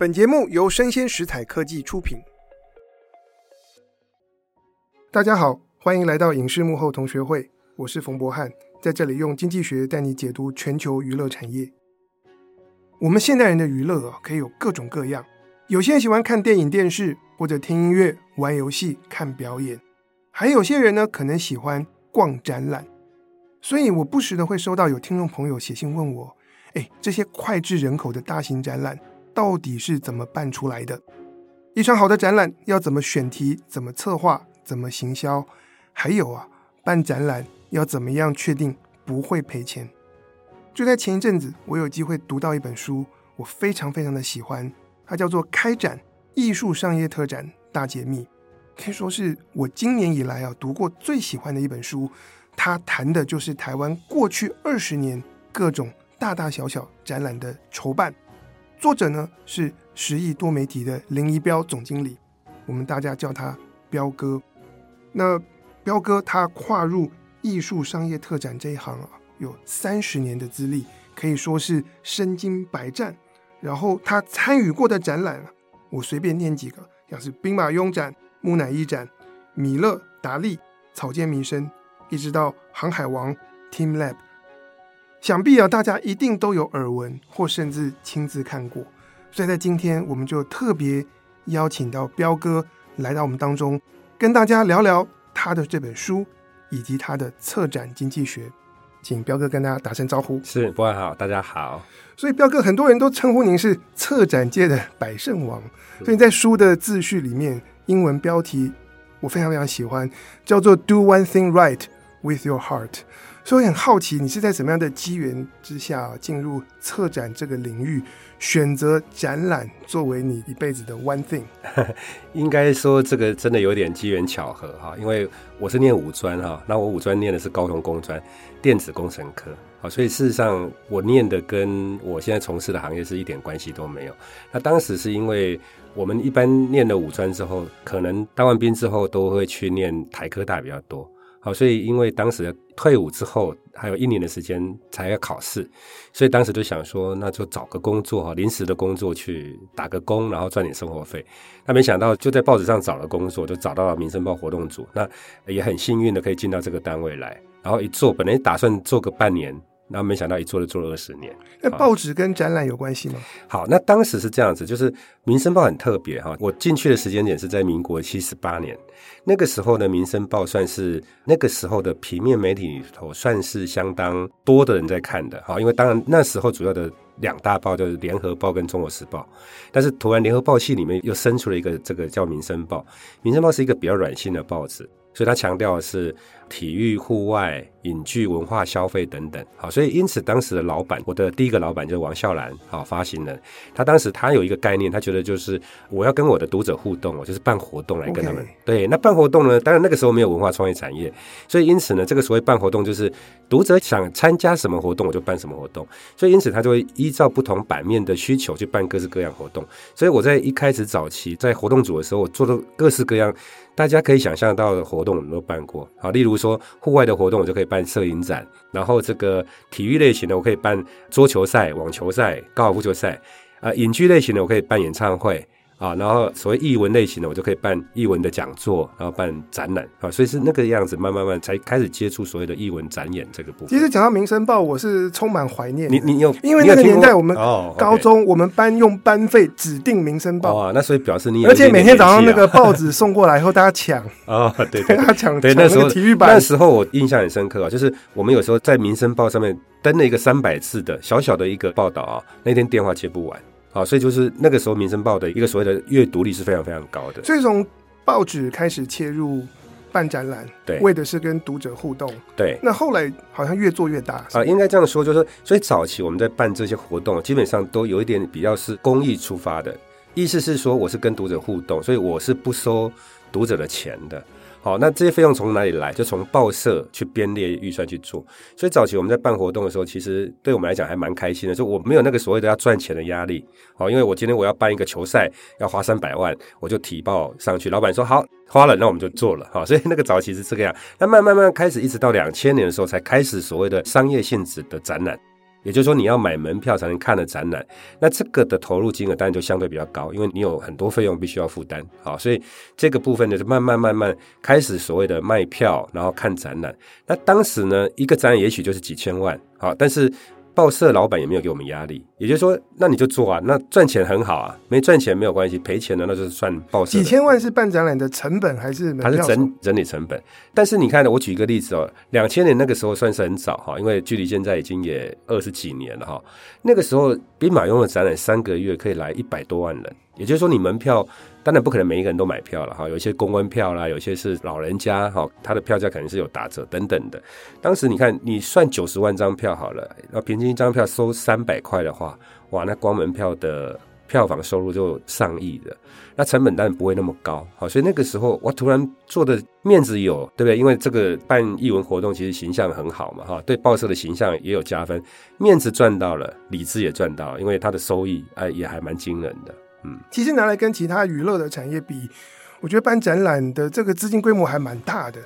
本节目由生鲜食材科技出品。大家好，欢迎来到影视幕后同学会，我是冯博翰，在这里用经济学带你解读全球娱乐产业。我们现代人的娱乐啊，可以有各种各样。有些人喜欢看电影、电视，或者听音乐、玩游戏、看表演；还有些人呢，可能喜欢逛展览。所以我不时的会收到有听众朋友写信问我：“哎，这些脍炙人口的大型展览。”到底是怎么办出来的？一场好的展览要怎么选题、怎么策划、怎么行销？还有啊，办展览要怎么样确定不会赔钱？就在前一阵子，我有机会读到一本书，我非常非常的喜欢，它叫做《开展艺术商业特展大解密》，可以说是我今年以来啊读过最喜欢的一本书。它谈的就是台湾过去二十年各种大大小小展览的筹办。作者呢是十亿多媒体的林宜标总经理，我们大家叫他标哥。那标哥他跨入艺术商业特展这一行啊，有三十年的资历，可以说是身经百战。然后他参与过的展览啊，我随便念几个，像是兵马俑展、木乃伊展、米勒、达利、草间弥生，一直到航海王、teamLab。想必啊，大家一定都有耳闻，或甚至亲自看过。所以在今天，我们就特别邀请到彪哥来到我们当中，跟大家聊聊他的这本书以及他的策展经济学。请彪哥跟大家打声招呼。是，博翰好，大家好。所以彪哥，很多人都称呼您是策展界的百胜王。所以在书的自序里面，英文标题我非常非常喜欢，叫做 “Do one thing right with your heart”。所以很好奇，你是在什么样的机缘之下进入策展这个领域，选择展览作为你一辈子的 one thing？应该说这个真的有点机缘巧合哈，因为我是念五专哈，那我五专念的是高雄工专电子工程科，好，所以事实上我念的跟我现在从事的行业是一点关系都没有。那当时是因为我们一般念了五专之后，可能当完兵之后都会去念台科大比较多。好，所以因为当时退伍之后还有一年的时间才要考试，所以当时就想说，那就找个工作哈，临时的工作去打个工，然后赚点生活费。那没想到就在报纸上找了工作，就找到了《民生报》活动组，那也很幸运的可以进到这个单位来，然后一做，本来打算做个半年。然后没想到一做就做了二十年。那报纸跟展览有关系吗？好，那当时是这样子，就是《民生报》很特别哈。我进去的时间点是在民国七十八年，那个时候的《民生报》算是那个时候的平面媒体里头算是相当多的人在看的哈。因为当然那时候主要的两大报就是《联合报》跟《中国时报》，但是突然《联合报》系里面又生出了一个这个叫《民生报》，《民生报》是一个比较软性的报纸，所以它强调的是体育、户外。影剧文化消费等等，好，所以因此当时的老板，我的第一个老板就是王笑兰，好，发行人，他当时他有一个概念，他觉得就是我要跟我的读者互动，我就是办活动来跟他们。对，那办活动呢，当然那个时候没有文化创意产业，所以因此呢，这个所谓办活动就是读者想参加什么活动，我就办什么活动，所以因此他就会依照不同版面的需求去办各式各样活动。所以我在一开始早期在活动组的时候，我做的各式各样大家可以想象到的活动，我们都办过，好，例如说户外的活动，我就可以。办摄影展，然后这个体育类型的我可以办桌球赛、网球赛、高尔夫球赛，啊、呃，影剧类型的我可以办演唱会。啊，然后所谓译文类型的，我就可以办译文的讲座，然后办展览啊，所以是那个样子，慢慢慢才开始接触所谓的译文展演这个部分。其实讲到《民生报》，我是充满怀念。你你有，因为那个年代我们高中，我们班用班费指定《民生报》啊，那所以表示你有，而且每天早上那个报纸送过来以后，大家抢啊，对对，大家抢对那时候体育版。那时候我印象很深刻啊，就是我们有时候在《民生报》上面登了一个三百字的小小的一个报道啊，那天电话接不完。好，所以就是那个时候，《民生报》的一个所谓的阅读率是非常非常高的。所以从报纸开始切入办展览，对，为的是跟读者互动。对，那后来好像越做越大啊，应该这样说，就是，所以早期我们在办这些活动，基本上都有一点比较是公益出发的，意思是说我是跟读者互动，所以我是不收读者的钱的。好，那这些费用从哪里来？就从报社去编列预算去做。所以早期我们在办活动的时候，其实对我们来讲还蛮开心的，就我没有那个所谓的要赚钱的压力。好，因为我今天我要办一个球赛，要花三百万，我就提报上去，老板说好，花了，那我们就做了。好，所以那个早期是这个样。那慢慢慢开始，一直到两千年的时候，才开始所谓的商业性质的展览。也就是说，你要买门票才能看的展览，那这个的投入金额当然就相对比较高，因为你有很多费用必须要负担。好，所以这个部分呢，就慢慢慢慢开始所谓的卖票，然后看展览。那当时呢，一个展览也许就是几千万，好，但是。报社老板也没有给我们压力，也就是说，那你就做啊，那赚钱很好啊，没赚钱没有关系，赔钱呢那就是算报社。几千万是办展览的成本还是？还是整整理成本？但是你看呢，我举一个例子哦，两千年那个时候算是很早哈，因为距离现在已经也二十几年了哈。那个时候，兵马俑的展览三个月可以来一百多万人，也就是说，你门票。当然不可能每一个人都买票了哈，有一些公关票啦，有些是老人家哈，他的票价可能是有打折等等的。当时你看，你算九十万张票好了，那平均一张票收三百块的话，哇，那光门票的票房收入就上亿的，那成本当然不会那么高。好，所以那个时候我突然做的面子有，对不对？因为这个办艺文活动其实形象很好嘛，哈，对报社的形象也有加分，面子赚到了，理智也赚到，因为它的收益啊也还蛮惊人的。嗯，其实拿来跟其他娱乐的产业比，我觉得办展览的这个资金规模还蛮大的。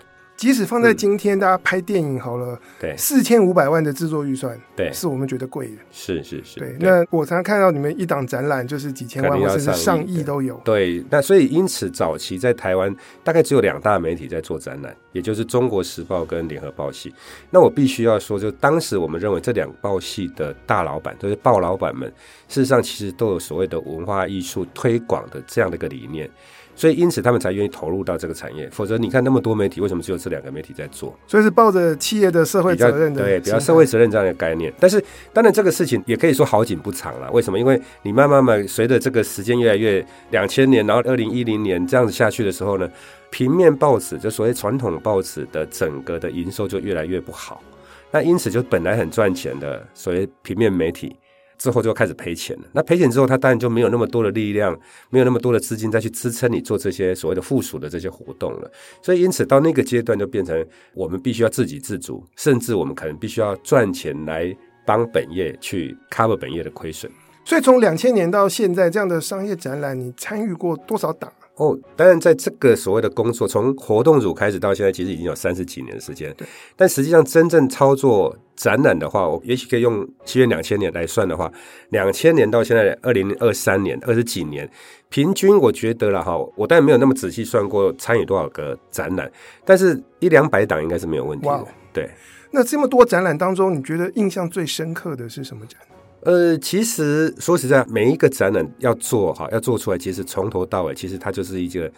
即使放在今天，大家拍电影好了，对，四千五百万的制作预算，对，是我们觉得贵的。是是是，对。那我常常看到你们一档展览就是几千万，甚至上亿都有。对，那所以因此早期在台湾大概只有两大媒体在做展览，也就是《中国时报》跟《联合报》系。那我必须要说，就当时我们认为这两报系的大老板，就是报老板们，事实上其实都有所谓的文化艺术推广的这样的一个理念。所以，因此他们才愿意投入到这个产业。否则，你看那么多媒体，为什么只有这两个媒体在做？所以是抱着企业的社会责任的，对，比较社会责任这样的概念。但是，当然这个事情也可以说好景不长了。为什么？因为你慢慢慢随着这个时间越来越两千年，然后二零一零年这样子下去的时候呢，平面报纸就所谓传统报纸的整个的营收就越来越不好。那因此，就本来很赚钱的所谓平面媒体。之后就开始赔钱了。那赔钱之后，他当然就没有那么多的力量，没有那么多的资金再去支撑你做这些所谓的附属的这些活动了。所以，因此到那个阶段就变成我们必须要自给自足，甚至我们可能必须要赚钱来帮本业去 cover 本业的亏损。所以，从两千年到现在，这样的商业展览，你参与过多少档？哦，当然，在这个所谓的工作，从活动组开始到现在，其实已经有三十几年的时间。对，但实际上真正操作展览的话，我也许可以用西元两千年来算的话，两千年到现在二零二三年，二十几年，平均我觉得了哈，我当然没有那么仔细算过参与多少个展览，但是一两百档应该是没有问题的。Wow. 对，那这么多展览当中，你觉得印象最深刻的是什么展？呃，其实说实在，每一个展览要做哈，要做出来，其实从头到尾，其实它就是一个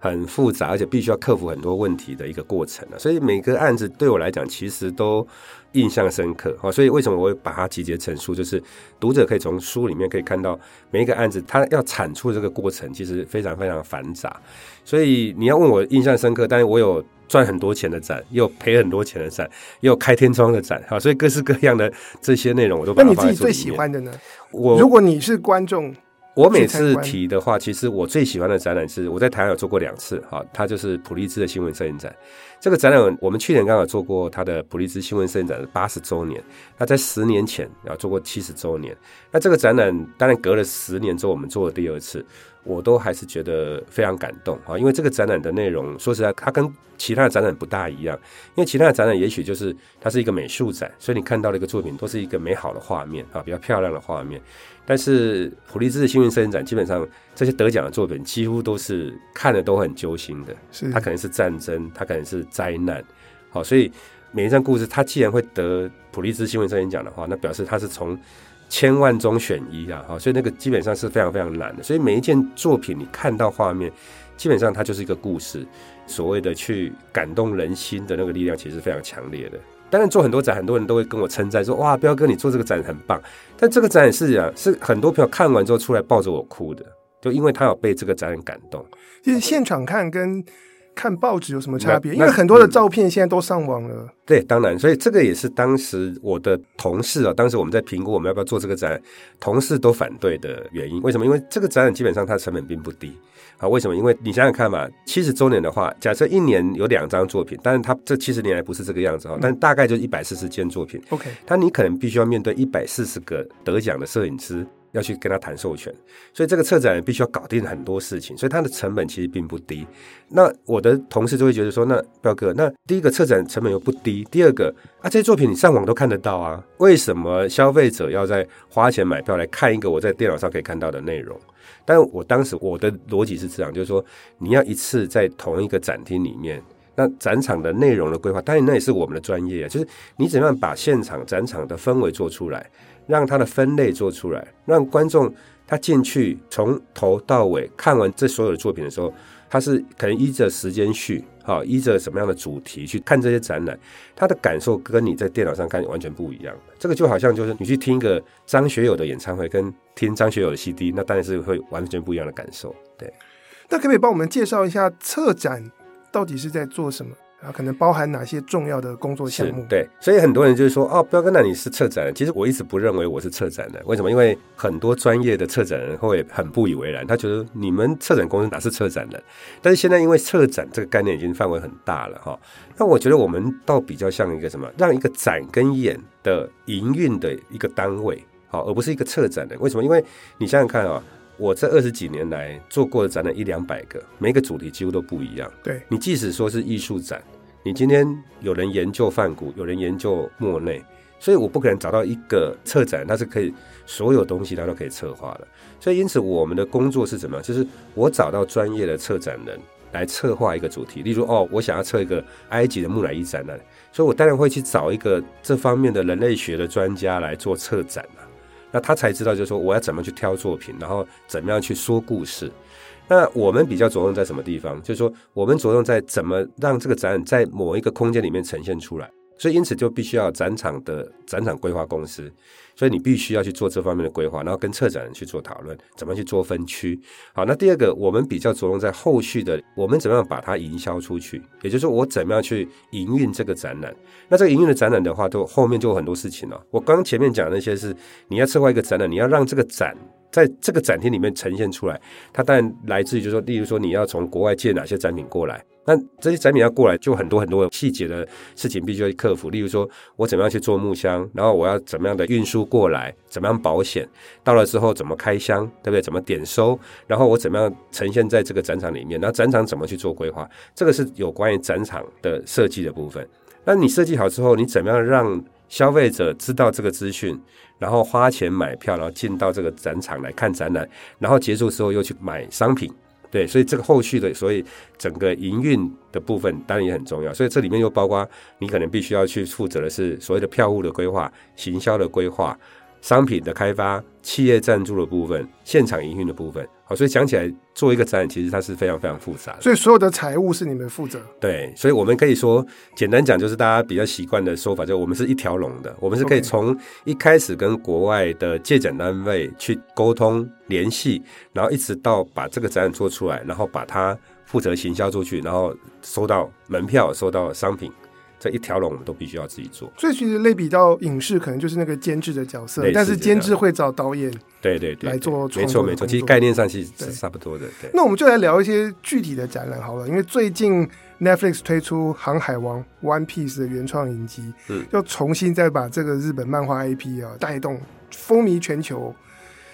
很复杂，而且必须要克服很多问题的一个过程。所以每个案子对我来讲，其实都印象深刻。所以为什么我会把它集结成书？就是读者可以从书里面可以看到每一个案子，它要产出这个过程，其实非常非常繁杂。所以你要问我印象深刻，但是我有。赚很多钱的展，也有赔很多钱的展，也有开天窗的展，哈，所以各式各样的这些内容我都把它。那你自己最喜欢的呢？我如果你是观众，我每次提的话，其实我最喜欢的展览是我在台湾有做过两次，哈，它就是普利兹的新闻摄影展。这个展览我们去年刚好做过它的普利兹新闻摄影展的八十周年，那在十年前然后做过七十周年，那这个展览当然隔了十年之后我们做了第二次。我都还是觉得非常感动啊，因为这个展览的内容，说实在，它跟其他的展览不大一样。因为其他的展览也许就是它是一个美术展，所以你看到的一个作品都是一个美好的画面啊，比较漂亮的画面。但是普利兹的新闻摄影展，基本上这些得奖的作品几乎都是看的都很揪心的。是，它可能是战争，它可能是灾难。好，所以每一张故事，它既然会得普利兹新闻摄影奖的话，那表示它是从。千万中选一啊，好，所以那个基本上是非常非常难的。所以每一件作品，你看到画面，基本上它就是一个故事。所谓的去感动人心的那个力量，其实非常强烈的。当然做很多展，很多人都会跟我称赞说：“哇，彪哥，你做这个展很棒。”但这个展是啊，是很多朋友看完之后出来抱着我哭的，就因为他有被这个展览感动。其实现场看跟。看报纸有什么差别？因为很多的照片现在都上网了。嗯。对，当然，所以这个也是当时我的同事啊，当时我们在评估我们要不要做这个展览，同事都反对的原因。为什么？因为这个展览基本上它的成本并不低啊。为什么？因为你想想看嘛，七十周年的话，假设一年有两张作品，但是它这七十年来不是这个样子啊，但大概就一百四十件作品。OK，它你可能必须要面对一百四十个得奖的摄影师。要去跟他谈授权，所以这个策展必须要搞定很多事情，所以他的成本其实并不低。那我的同事就会觉得说，那彪哥，那第一个策展成本又不低，第二个啊，这些作品你上网都看得到啊，为什么消费者要在花钱买票来看一个我在电脑上可以看到的内容？但我当时我的逻辑是这样，就是说你要一次在同一个展厅里面，那展场的内容的规划，当然那也是我们的专业啊，就是你怎么样把现场展场的氛围做出来。让它的分类做出来，让观众他进去从头到尾看完这所有的作品的时候，他是可能依着时间序，好，依着什么样的主题去看这些展览，他的感受跟你在电脑上看完全不一样。这个就好像就是你去听一个张学友的演唱会，跟听张学友的 CD，那当然是会完全不一样的感受。对，那可不可以帮我们介绍一下策展到底是在做什么？啊，可能包含哪些重要的工作项目？对，所以很多人就是说，哦，彪哥，那你是策展人。其实我一直不认为我是策展人，为什么？因为很多专业的策展人会很不以为然，他觉得你们策展公司哪是策展人？但是现在因为策展这个概念已经范围很大了哈，那我觉得我们倒比较像一个什么，让一个展跟演的营运的一个单位，好，而不是一个策展人。为什么？因为你想想看啊。我这二十几年来做过的展览一两百个，每一个主题几乎都不一样。对，你即使说是艺术展，你今天有人研究梵谷，有人研究莫内，所以我不可能找到一个策展，它是可以所有东西它都可以策划的。所以因此我们的工作是怎么样？就是我找到专业的策展人来策划一个主题，例如哦，我想要策一个埃及的木乃伊展览，所以我当然会去找一个这方面的人类学的专家来做策展啊。那他才知道，就是说我要怎么去挑作品，然后怎么样去说故事。那我们比较着重在什么地方？就是说，我们着重在怎么让这个展览在某一个空间里面呈现出来。所以，因此就必须要展场的展场规划公司。所以你必须要去做这方面的规划，然后跟策展人去做讨论，怎么去做分区。好，那第二个，我们比较着重在后续的，我们怎么样把它营销出去？也就是说，我怎么样去营运这个展览？那这个营运的展览的话，都后面就有很多事情了。我刚前面讲那些是，你要策划一个展览，你要让这个展。在这个展厅里面呈现出来，它当然来自于就是说，例如说你要从国外借哪些展品过来，那这些展品要过来，就很多很多细节的事情必须要克服。例如说我怎么样去做木箱，然后我要怎么样的运输过来，怎么样保险，到了之后怎么开箱，对不对？怎么点收，然后我怎么样呈现在这个展场里面，然后展场怎么去做规划，这个是有关于展场的设计的部分。那你设计好之后，你怎么样让消费者知道这个资讯？然后花钱买票，然后进到这个展场来看展览，然后结束之后又去买商品，对，所以这个后续的，所以整个营运的部分当然也很重要。所以这里面又包括你可能必须要去负责的是所谓的票务的规划、行销的规划。商品的开发、企业赞助的部分、现场营运的部分，好，所以讲起来做一个展览，其实它是非常非常复杂的。所以所有的财务是你们负责。对，所以我们可以说，简单讲就是大家比较习惯的说法，就我们是一条龙的，我们是可以从一开始跟国外的借展单位去沟通联系，然后一直到把这个展览做出来，然后把它负责行销出去，然后收到门票、收到商品。这一条龙我们都必须要自己做，所以其实类比到影视，可能就是那个监制的角色，但是监制会找导演对对对来做，没错没错，其实概念上其实是差不多的。对，那我们就来聊一些具体的展览好了，因为最近 Netflix 推出《航海王》One Piece 的原创影集，嗯，要重新再把这个日本漫画 IP 啊带动风靡全球。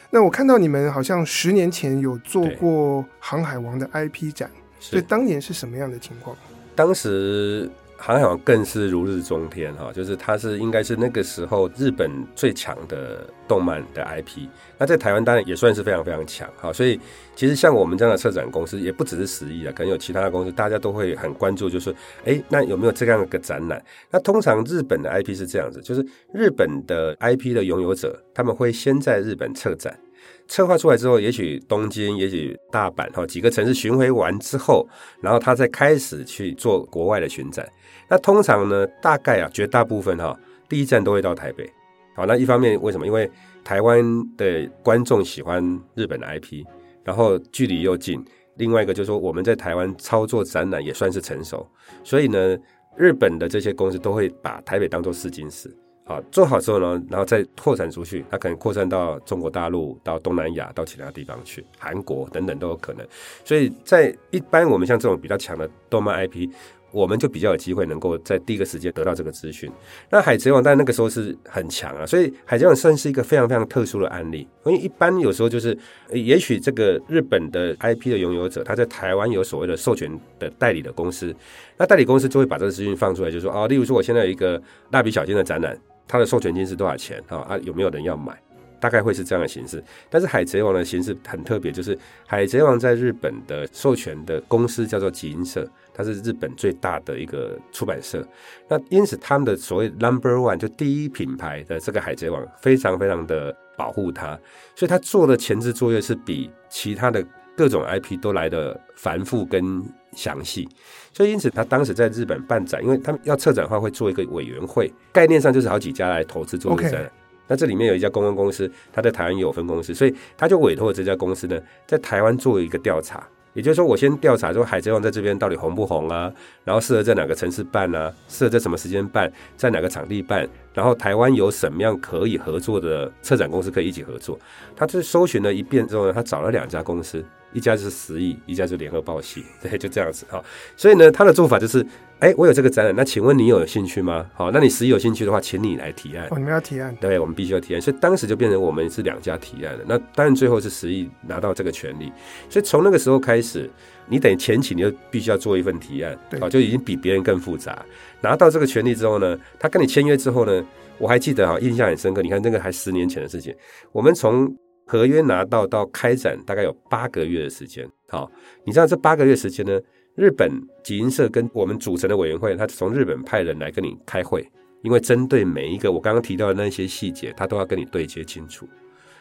那我看到你们好像十年前有做过《航海王》的 IP 展，所以当年是什么样的情况？当时。好像更是如日中天哈，就是它是应该是那个时候日本最强的动漫的 IP，那在台湾当然也算是非常非常强哈，所以其实像我们这样的策展公司也不只是十亿啊，可能有其他的公司，大家都会很关注，就是哎，那有没有这样一个展览？那通常日本的 IP 是这样子，就是日本的 IP 的拥有者他们会先在日本策展。策划出来之后，也许东京，也许大阪，哈，几个城市巡回完之后，然后他再开始去做国外的巡展。那通常呢，大概啊，绝大部分哈，第一站都会到台北。好，那一方面为什么？因为台湾的观众喜欢日本的 IP，然后距离又近。另外一个就是说，我们在台湾操作展览也算是成熟，所以呢，日本的这些公司都会把台北当做试金石。好，做好之后呢，然后再扩展出去，它可能扩散到中国大陆、到东南亚、到其他地方去，韩国等等都有可能。所以在一般我们像这种比较强的动漫 IP，我们就比较有机会能够在第一个时间得到这个资讯。那海贼王在那个时候是很强啊，所以海贼王算是一个非常非常特殊的案例。因为一般有时候就是，也许这个日本的 IP 的拥有者，他在台湾有所谓的授权的代理的公司，那代理公司就会把这个资讯放出来，就说哦，例如说我现在有一个蜡笔小新的展览，它的授权金是多少钱啊？啊，有没有人要买？大概会是这样的形式，但是海贼王的形式很特别，就是海贼王在日本的授权的公司叫做集英社，它是日本最大的一个出版社。那因此他们的所谓 Number One 就第一品牌的这个海贼王，非常非常的保护它，所以他做的前置作业是比其他的各种 IP 都来得繁复跟详细。所以因此他当时在日本办展，因为他们要策展的话会做一个委员会，概念上就是好几家来投资做这个展。那这里面有一家公关公司，他在台湾也有分公司，所以他就委托了这家公司呢，在台湾做一个调查。也就是说，我先调查说《海贼王》在这边到底红不红啊？然后适合在哪个城市办啊？适合在什么时间办？在哪个场地办？然后台湾有什么样可以合作的策展公司可以一起合作？他就搜寻了一遍之后呢，他找了两家公司。一家是十亿，一家就联合报系，对，就这样子哈。所以呢，他的做法就是，哎、欸，我有这个展览，那请问你有兴趣吗？好，那你十亿有兴趣的话，请你来提案。哦，你们要提案？对，我们必须要提案。所以当时就变成我们是两家提案的。那当然最后是十亿拿到这个权利。所以从那个时候开始，你等于前期你就必须要做一份提案，好，就已经比别人更复杂。拿到这个权利之后呢，他跟你签约之后呢，我还记得哈，印象很深刻。你看那个还十年前的事情，我们从。合约拿到到开展大概有八个月的时间，好，你知道这八个月时间呢？日本集英社跟我们组成的委员会，他从日本派人来跟你开会，因为针对每一个我刚刚提到的那些细节，他都要跟你对接清楚。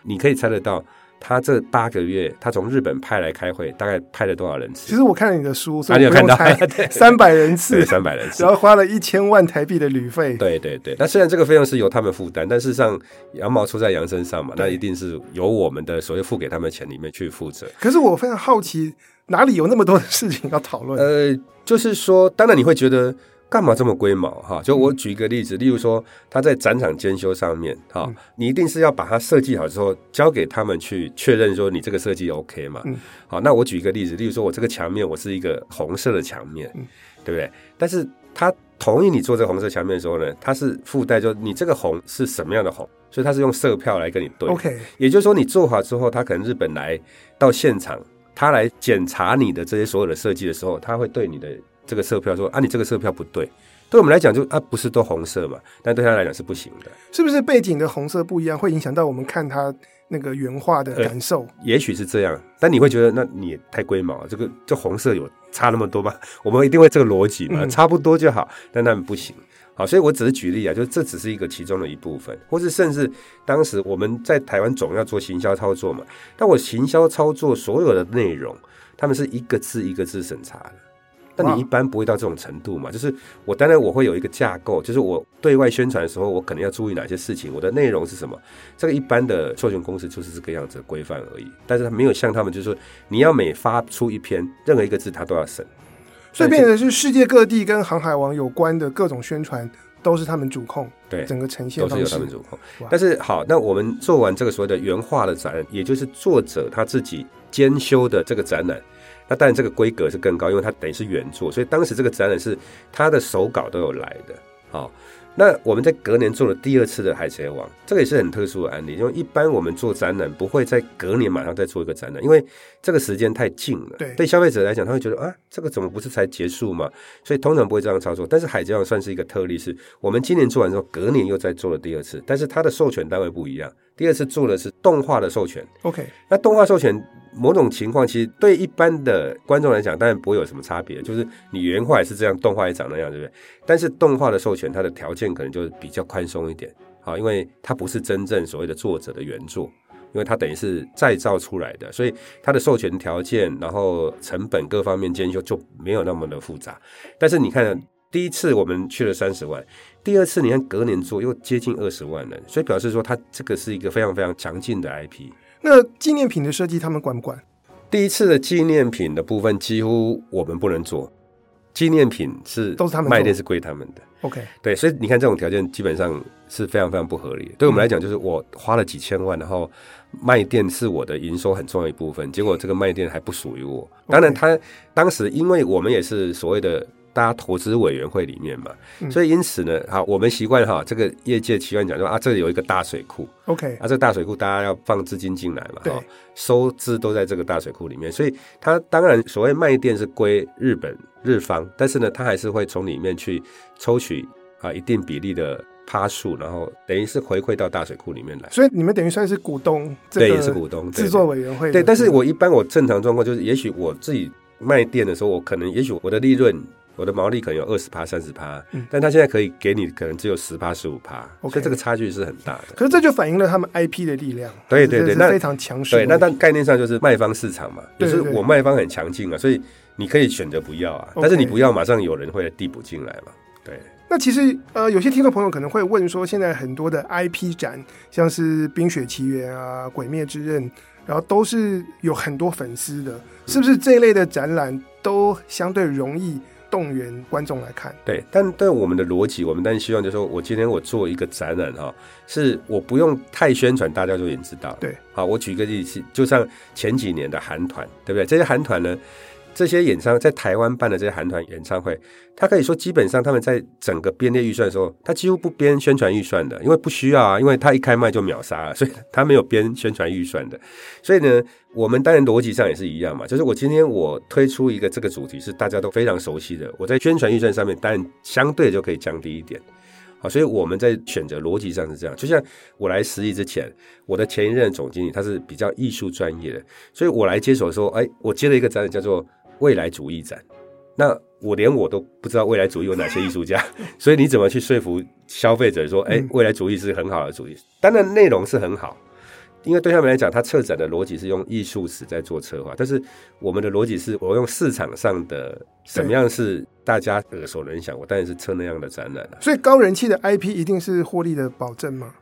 你可以猜得到。他这八个月，他从日本派来开会，大概派了多少人次？其实我看了你的书，所以你有看到 三百人次，三百人次，然后花了一千万台币的旅费。对对对，那虽然这个费用是由他们负担，但事实上羊毛出在羊身上嘛，那一定是由我们的所谓付给他们的钱里面去负责。可是我非常好奇，哪里有那么多的事情要讨论？呃，就是说，当然你会觉得。干嘛这么龟毛哈？就我举一个例子，例如说他在展场监修上面哈，你一定是要把它设计好之后交给他们去确认说你这个设计 OK 嘛？好，那我举一个例子，例如说我这个墙面我是一个红色的墙面，对不对？但是他同意你做这个红色墙面的时候呢，他是附带就你这个红是什么样的红，所以他是用色票来跟你对。OK，也就是说你做好之后，他可能日本来到现场，他来检查你的这些所有的设计的时候，他会对你的。这个色票说啊，你这个色票不对，对我们来讲就啊不是都红色嘛，但对他来讲是不行的。是不是背景的红色不一样，会影响到我们看他那个原画的感受？也许是这样，但你会觉得那你也太龟毛了，这个这红色有差那么多吗？我们一定会这个逻辑嘛，差不多就好，但他们不行。好，所以我只是举例啊，就这只是一个其中的一部分，或是甚至当时我们在台湾总要做行销操作嘛，但我行销操作所有的内容，他们是一个字一个字审查的。但你一般不会到这种程度嘛？就是我当然我会有一个架构，就是我对外宣传的时候，我可能要注意哪些事情，我的内容是什么。这个一般的授权公司就是这个样子的规范而已。但是他没有像他们，就是说你要每发出一篇，任何一个字他都要审。所以变成是世界各地跟航海王有关的各种宣传都是他们主控，对整个呈现都是由他们主控。但是好，那我们做完这个所谓的原画的展览，也就是作者他自己兼修的这个展览。那当然，这个规格是更高，因为它等于是原作，所以当时这个展览是他的手稿都有来的。好，那我们在隔年做了第二次的《海贼王》，这个也是很特殊的案例，因为一般我们做展览不会在隔年马上再做一个展览，因为这个时间太近了。对，对消费者来讲，他会觉得啊，这个怎么不是才结束嘛？所以通常不会这样操作。但是《海贼王》算是一个特例，是我们今年做完之后，隔年又再做了第二次，但是它的授权单位不一样。第二次做的是动画的授权。OK，那动画授权。某种情况，其实对一般的观众来讲，当然不会有什么差别。就是你原画也是这样，动画也长那样，对不对？但是动画的授权，它的条件可能就比较宽松一点，好，因为它不是真正所谓的作者的原作，因为它等于是再造出来的，所以它的授权条件，然后成本各方面兼修就没有那么的复杂。但是你看，第一次我们去了三十万，第二次你看隔年做又接近二十万了，所以表示说它这个是一个非常非常强劲的 IP。那纪念品的设计，他们管不管？第一次的纪念品的部分，几乎我们不能做。纪念品是都是他们卖店是归他们的。OK，对，所以你看这种条件基本上是非常非常不合理的。对我们来讲，就是我花了几千万，然后卖店是我的营收很重要一部分，结果这个卖店还不属于我。当然，他当时因为我们也是所谓的大家投资委员会里面嘛，嗯、所以因此呢，好，我们习惯哈，这个业界习惯讲说啊，这里有一个大水库，OK，啊，这个大水库大家要放资金进来嘛，对，收支都在这个大水库里面，所以它当然所谓卖店是归日本日方，但是呢，它还是会从里面去抽取啊一定比例的趴数，然后等于是回馈到大水库里面来，所以你们等于算是股东，对，也是股东制作委员会，对，但是我一般我正常状况就是，也许我自己卖店的时候，我可能也许我的利润。我的毛利可能有二十趴、三十趴，但他现在可以给你可能只有十趴、十五趴，所以这个差距是很大的。可是这就反映了他们 IP 的力量，对对对，那非常强势。对，那但概念上就是卖方市场嘛，就是我卖方很强劲啊，所以你可以选择不要啊，但是你不要，马上有人会递补进来嘛。对。那其实呃，有些听众朋友可能会问说，现在很多的 IP 展，像是《冰雪奇缘》啊，《鬼灭之刃》，然后都是有很多粉丝的，是不是这一类的展览都相对容易？动员观众来看，对，但对我们的逻辑，我们当然希望就是说，我今天我做一个展览哈，是我不用太宣传，大家就已经知道。对，好，我举个例子，就像前几年的韩团，对不对？这些韩团呢？这些演唱在台湾办的这些韩团演唱会，他可以说基本上他们在整个编列预算的时候，他几乎不编宣传预算的，因为不需要啊，因为他一开麦就秒杀了，所以他没有编宣传预算的。所以呢，我们当然逻辑上也是一样嘛，就是我今天我推出一个这个主题是大家都非常熟悉的，我在宣传预算上面当然相对就可以降低一点。好，所以我们在选择逻辑上是这样，就像我来实习之前，我的前一任总经理他是比较艺术专业的，所以我来接手的时候，哎，我接了一个展览叫做。未来主义展，那我连我都不知道未来主义有哪些艺术家，所以你怎么去说服消费者说，哎、欸，未来主义是很好的主义？当然内容是很好，因为对他们来讲，他策展的逻辑是用艺术史在做策划，但是我们的逻辑是我用市场上的什么样是大家耳熟能详，我当然是策那样的展览了。所以高人气的 IP 一定是获利的保证吗？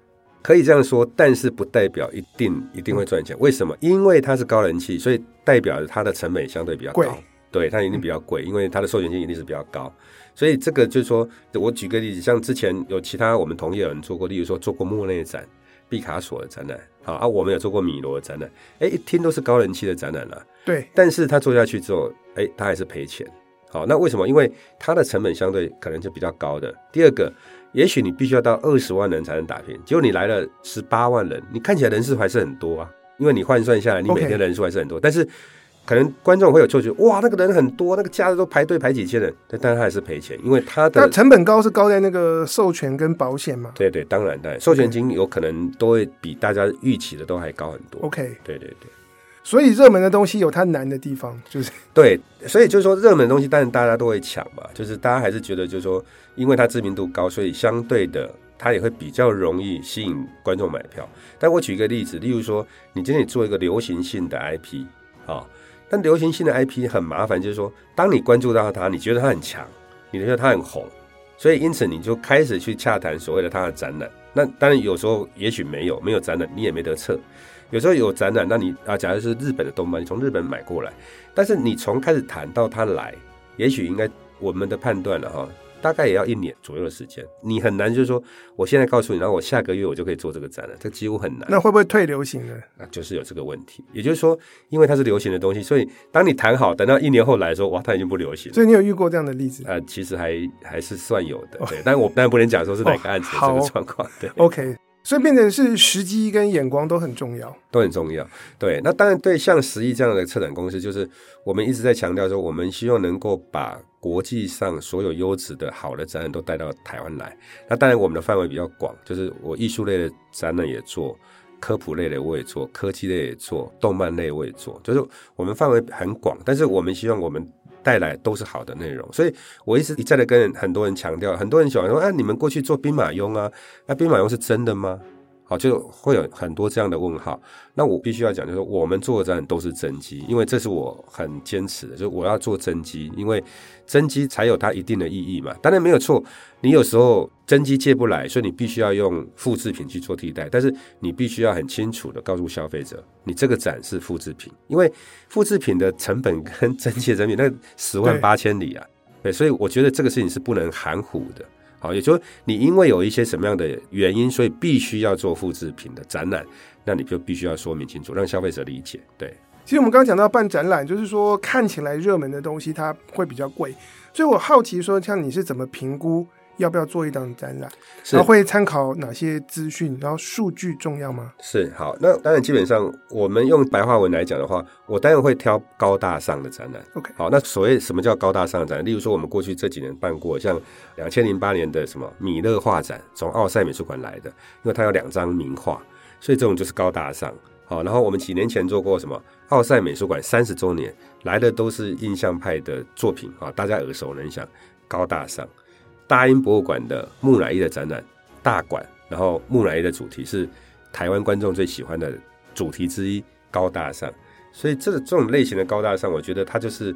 可以这样说，但是不代表一定一定会赚钱。为什么？因为它是高人气，所以代表着它的成本相对比较高。对，它一定比较贵，因为它的授权金一定是比较高，所以这个就是说，我举个例子，像之前有其他我们同业有人做过，例如说做过莫内展、毕卡索的展览，好啊，我们有做过米罗的展览，哎，一听都是高人气的展览了，对，但是他做下去之后，哎，他还是赔钱，好，那为什么？因为它的成本相对可能就比较高的。第二个，也许你必须要到二十万人才能打拼，结果你来了十八万人，你看起来人数还是很多啊，因为你换算下来，你每天人数还是很多.但是。可能观众会有错觉，哇，那个人很多，那个假日都排队排几千人，但但他还是赔钱，因为他的成本高是高在那个授权跟保险嘛。对对，当然对，授权金有可能都会比大家预期的都还高很多。OK，对对对，所以热门的东西有它难的地方，就是对，所以就是说热门的东西，当然大家都会抢嘛，就是大家还是觉得就是说，因为它知名度高，所以相对的它也会比较容易吸引观众买票。但我举一个例子，例如说，你今天做一个流行性的 IP 啊。但流行性的 IP 很麻烦，就是说，当你关注到它，你觉得它很强，你觉得它很红，所以因此你就开始去洽谈所谓的它的展览。那当然有时候也许没有，没有展览你也没得测。有时候有展览，那你啊，假如是日本的动漫，你从日本买过来，但是你从开始谈到它来，也许应该我们的判断了哈。大概也要一年左右的时间，你很难就是说，我现在告诉你，然后我下个月我就可以做这个展了，这几乎很难。那会不会退流行呢？那就是有这个问题。也就是说，因为它是流行的东西，所以当你谈好，等到一年后来说，哇，它已经不流行了。所以你有遇过这样的例子？啊、呃，其实还还是算有的，对。但我当然不能讲说是哪个案子 这个状况，对。OK。所以变成是时机跟眼光都很重要，都很重要。对，那当然对像十亿这样的策展公司，就是我们一直在强调说，我们希望能够把国际上所有优质的好的展览都带到台湾来。那当然我们的范围比较广，就是我艺术类的展览也做，科普类的我也做，科技类也做，动漫类我也做，就是我们范围很广。但是我们希望我们。带来都是好的内容，所以我一直一再的跟很多人强调，很多人喜欢说：“啊，你们过去做兵马俑啊，那兵马俑是真的吗？”好，就会有很多这样的问号。那我必须要讲，就是我们做的展览都是真机，因为这是我很坚持的，就是我要做真机，因为真机才有它一定的意义嘛。当然没有错，你有时候真机借不来，所以你必须要用复制品去做替代。但是你必须要很清楚的告诉消费者，你这个展是复制品，因为复制品的成本跟 真机的成本那十万八千里啊。对，所以我觉得这个事情是不能含糊的。好，也就是，你因为有一些什么样的原因，所以必须要做复制品的展览，那你就必须要说明清楚，让消费者理解。对，其实我们刚刚讲到办展览，就是说看起来热门的东西它会比较贵，所以我好奇说，像你是怎么评估？要不要做一档展览？是然后会参考哪些资讯？然后数据重要吗？是好，那当然基本上我们用白话文来讲的话，我当然会挑高大上的展览。OK，好，那所谓什么叫高大上的展览？例如说我们过去这几年办过，像两千零八年的什么米勒画展，从奥赛美术馆来的，因为它有两张名画，所以这种就是高大上。好，然后我们几年前做过什么奥赛美术馆三十周年来的都是印象派的作品啊，大家耳熟能详，高大上。大英博物馆的木乃伊的展览大馆，然后木乃伊的主题是台湾观众最喜欢的主题之一，高大上。所以这这种类型的高大上，我觉得它就是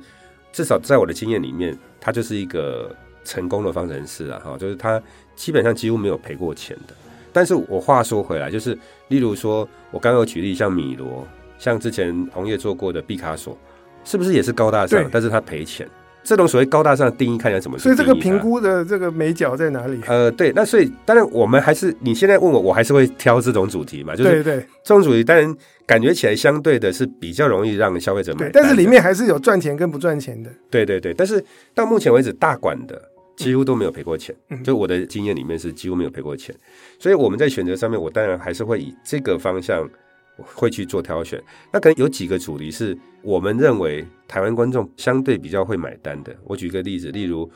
至少在我的经验里面，它就是一个成功的方程式啊！哈，就是它基本上几乎没有赔过钱的。但是我话说回来，就是例如说，我刚刚有举例，像米罗，像之前红叶做过的毕卡索，是不是也是高大上？但是他赔钱。这种所谓高大上的定义看起来怎么？所以这个评估的这个眉角在哪里？呃，对，那所以当然我们还是你现在问我，我还是会挑这种主题嘛，就是对对，这种主题当然感觉起来相对的是比较容易让消费者买单，但是里面还是有赚钱跟不赚钱的。对对对，但是到目前为止，大馆的几乎都没有赔过钱，嗯、就我的经验里面是几乎没有赔过钱，所以我们在选择上面，我当然还是会以这个方向。会去做挑选，那可能有几个主题是我们认为台湾观众相对比较会买单的。我举个例子，例如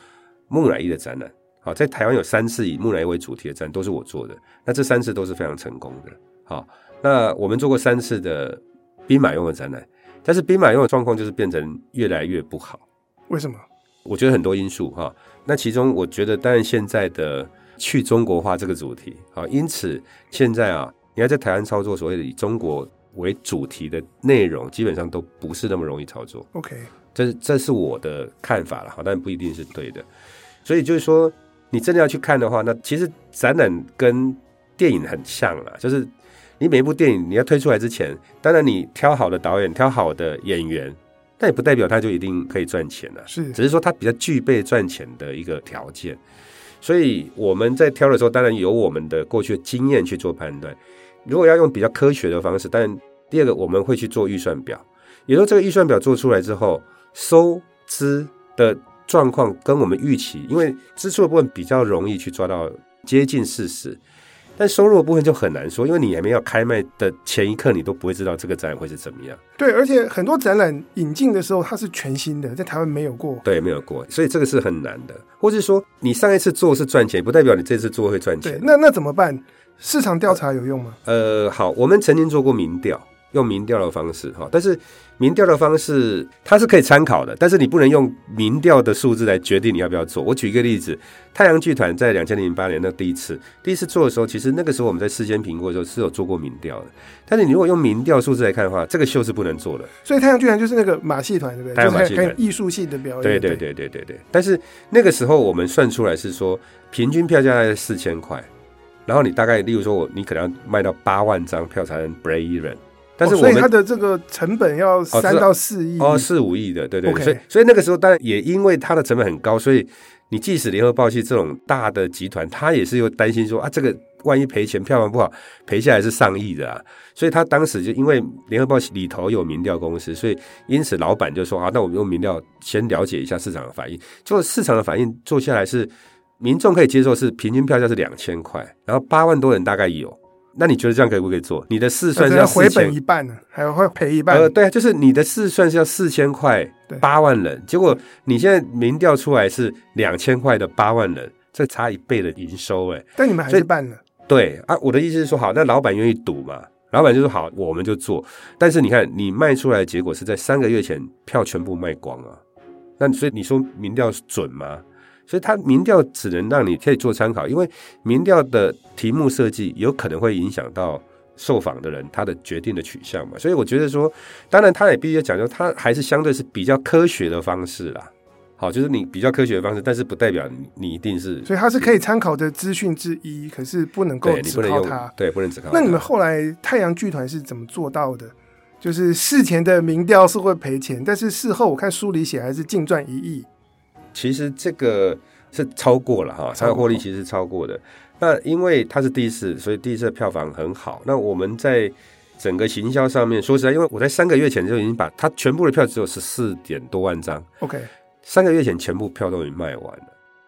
木乃伊的展览，好，在台湾有三次以木乃伊为主题的展，都是我做的，那这三次都是非常成功的。好，那我们做过三次的兵马俑的展览，但是兵马俑的状况就是变成越来越不好。为什么？我觉得很多因素哈。那其中我觉得，当然现在的去中国化这个主题，好，因此现在啊。你要在台湾操作所谓的以中国为主题的内容，基本上都不是那么容易操作。OK，这是这是我的看法了，好，但不一定是对的。所以就是说，你真的要去看的话，那其实展览跟电影很像了，就是你每一部电影你要推出来之前，当然你挑好的导演、挑好的演员，但也不代表他就一定可以赚钱了，是，只是说他比较具备赚钱的一个条件。所以我们在挑的时候，当然有我们的过去的经验去做判断。如果要用比较科学的方式，但第二个我们会去做预算表，也就这个预算表做出来之后，收支的状况跟我们预期，因为支出的部分比较容易去抓到接近事实，但收入的部分就很难说，因为你还没有开卖的前一刻，你都不会知道这个展览会是怎么样。对，而且很多展览引进的时候它是全新的，在台湾没有过，对，没有过，所以这个是很难的。或是说你上一次做是赚钱，不代表你这次做会赚钱。对，那那怎么办？市场调查有用吗？呃，好，我们曾经做过民调，用民调的方式哈，但是民调的方式它是可以参考的，但是你不能用民调的数字来决定你要不要做。我举一个例子，太阳剧团在两千零八年那第一次第一次做的时候，其实那个时候我们在事先评估的时候是有做过民调的，但是你如果用民调数字来看的话，这个秀是不能做的。所以太阳剧团就是那个马戏团，对不对？太阳马戏团艺术性的表演。对对对对对对。但是那个时候我们算出来是说，平均票价在四千块。然后你大概，例如说我，你可能要卖到八万张票才能 break even，但是我们、哦、所以它的这个成本要三到四亿哦，四五亿的，对对.所以所以那个时候当然也因为它的成本很高，所以你即使联合报系这种大的集团，他也是又担心说啊，这个万一赔钱，票房不好，赔下来是上亿的啊，所以他当时就因为联合报系里头有民调公司，所以因此老板就说啊，那我们用民调先了解一下市场的反应，就市场的反应做下来是。民众可以接受是平均票价是两千块，然后八万多人大概有，那你觉得这样可不可以做？你的试算是要回本一半呢，还要会赔一半？呃，对啊，就是你的试算是要四千块，八万人，结果你现在民调出来是两千块的八万人，这差一倍的营收哎，但你们还是办了？对啊，我的意思是说，好，那老板愿意赌嘛？老板就说好，我们就做。但是你看，你卖出来的结果是在三个月前票全部卖光啊，那所以你说民调准吗？所以，它民调只能让你可以做参考，因为民调的题目设计有可能会影响到受访的人他的决定的取向嘛。所以，我觉得说，当然他也必须要讲究，他还是相对是比较科学的方式啦。好，就是你比较科学的方式，但是不代表你你一定是。所以，它是可以参考的资讯之一，可是不能够只靠它。对，不能只靠。那你们后来太阳剧团是怎么做到的？就是事前的民调是会赔钱，但是事后我看书里写还是净赚一亿。其实这个是超过了哈，它的获利其实是超过的。那因为它是第一次，所以第一次的票房很好。那我们在整个行销上面，说实在，因为我在三个月前就已经把它全部的票只有十四点多万张，OK，三个月前全部票都已经卖完了。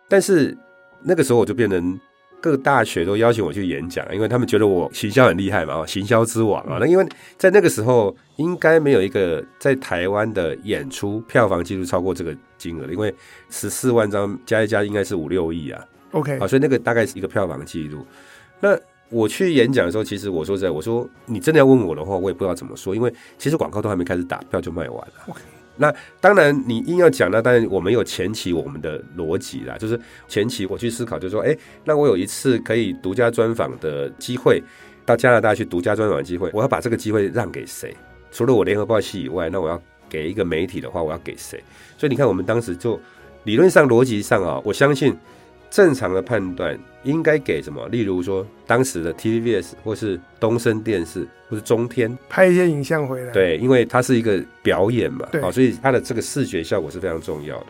但是那个时候我就变成各大学都邀请我去演讲，因为他们觉得我行销很厉害嘛，行销之王啊。那因为在那个时候应该没有一个在台湾的演出票房记录超过这个金额，因为十四万张加一加应该是五六亿啊。OK，好，所以那个大概是一个票房记录。那我去演讲的时候，其实我说实在，我说你真的要问我的话，我也不知道怎么说，因为其实广告都还没开始打，票就卖完了。那当然你硬要讲，那当然我们有前期我们的逻辑啦，就是前期我去思考，就是说，哎，那我有一次可以独家专访的机会，到加拿大去独家专访的机会，我要把这个机会让给谁？除了我联合报系以外，那我要给一个媒体的话，我要给谁？所以你看，我们当时就理论上、逻辑上啊，我相信。正常的判断应该给什么？例如说，当时的 TVBS 或是东森电视或是中天拍一些影像回来。对，因为它是一个表演嘛，哦，所以它的这个视觉效果是非常重要的。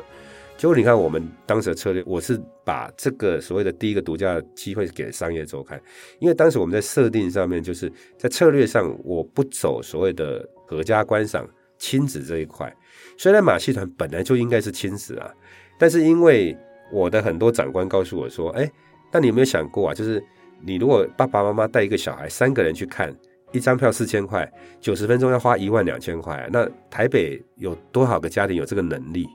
结果你看，我们当时的策略，我是把这个所谓的第一个独家的机会给商业周刊，因为当时我们在设定上面，就是在策略上，我不走所谓的合家观赏亲子这一块。虽然马戏团本来就应该是亲子啊，但是因为我的很多长官告诉我说：“哎，那你有没有想过啊？就是你如果爸爸妈妈带一个小孩，三个人去看，一张票四千块，九十分钟要花一万两千块，那台北有多少个家庭有这个能力？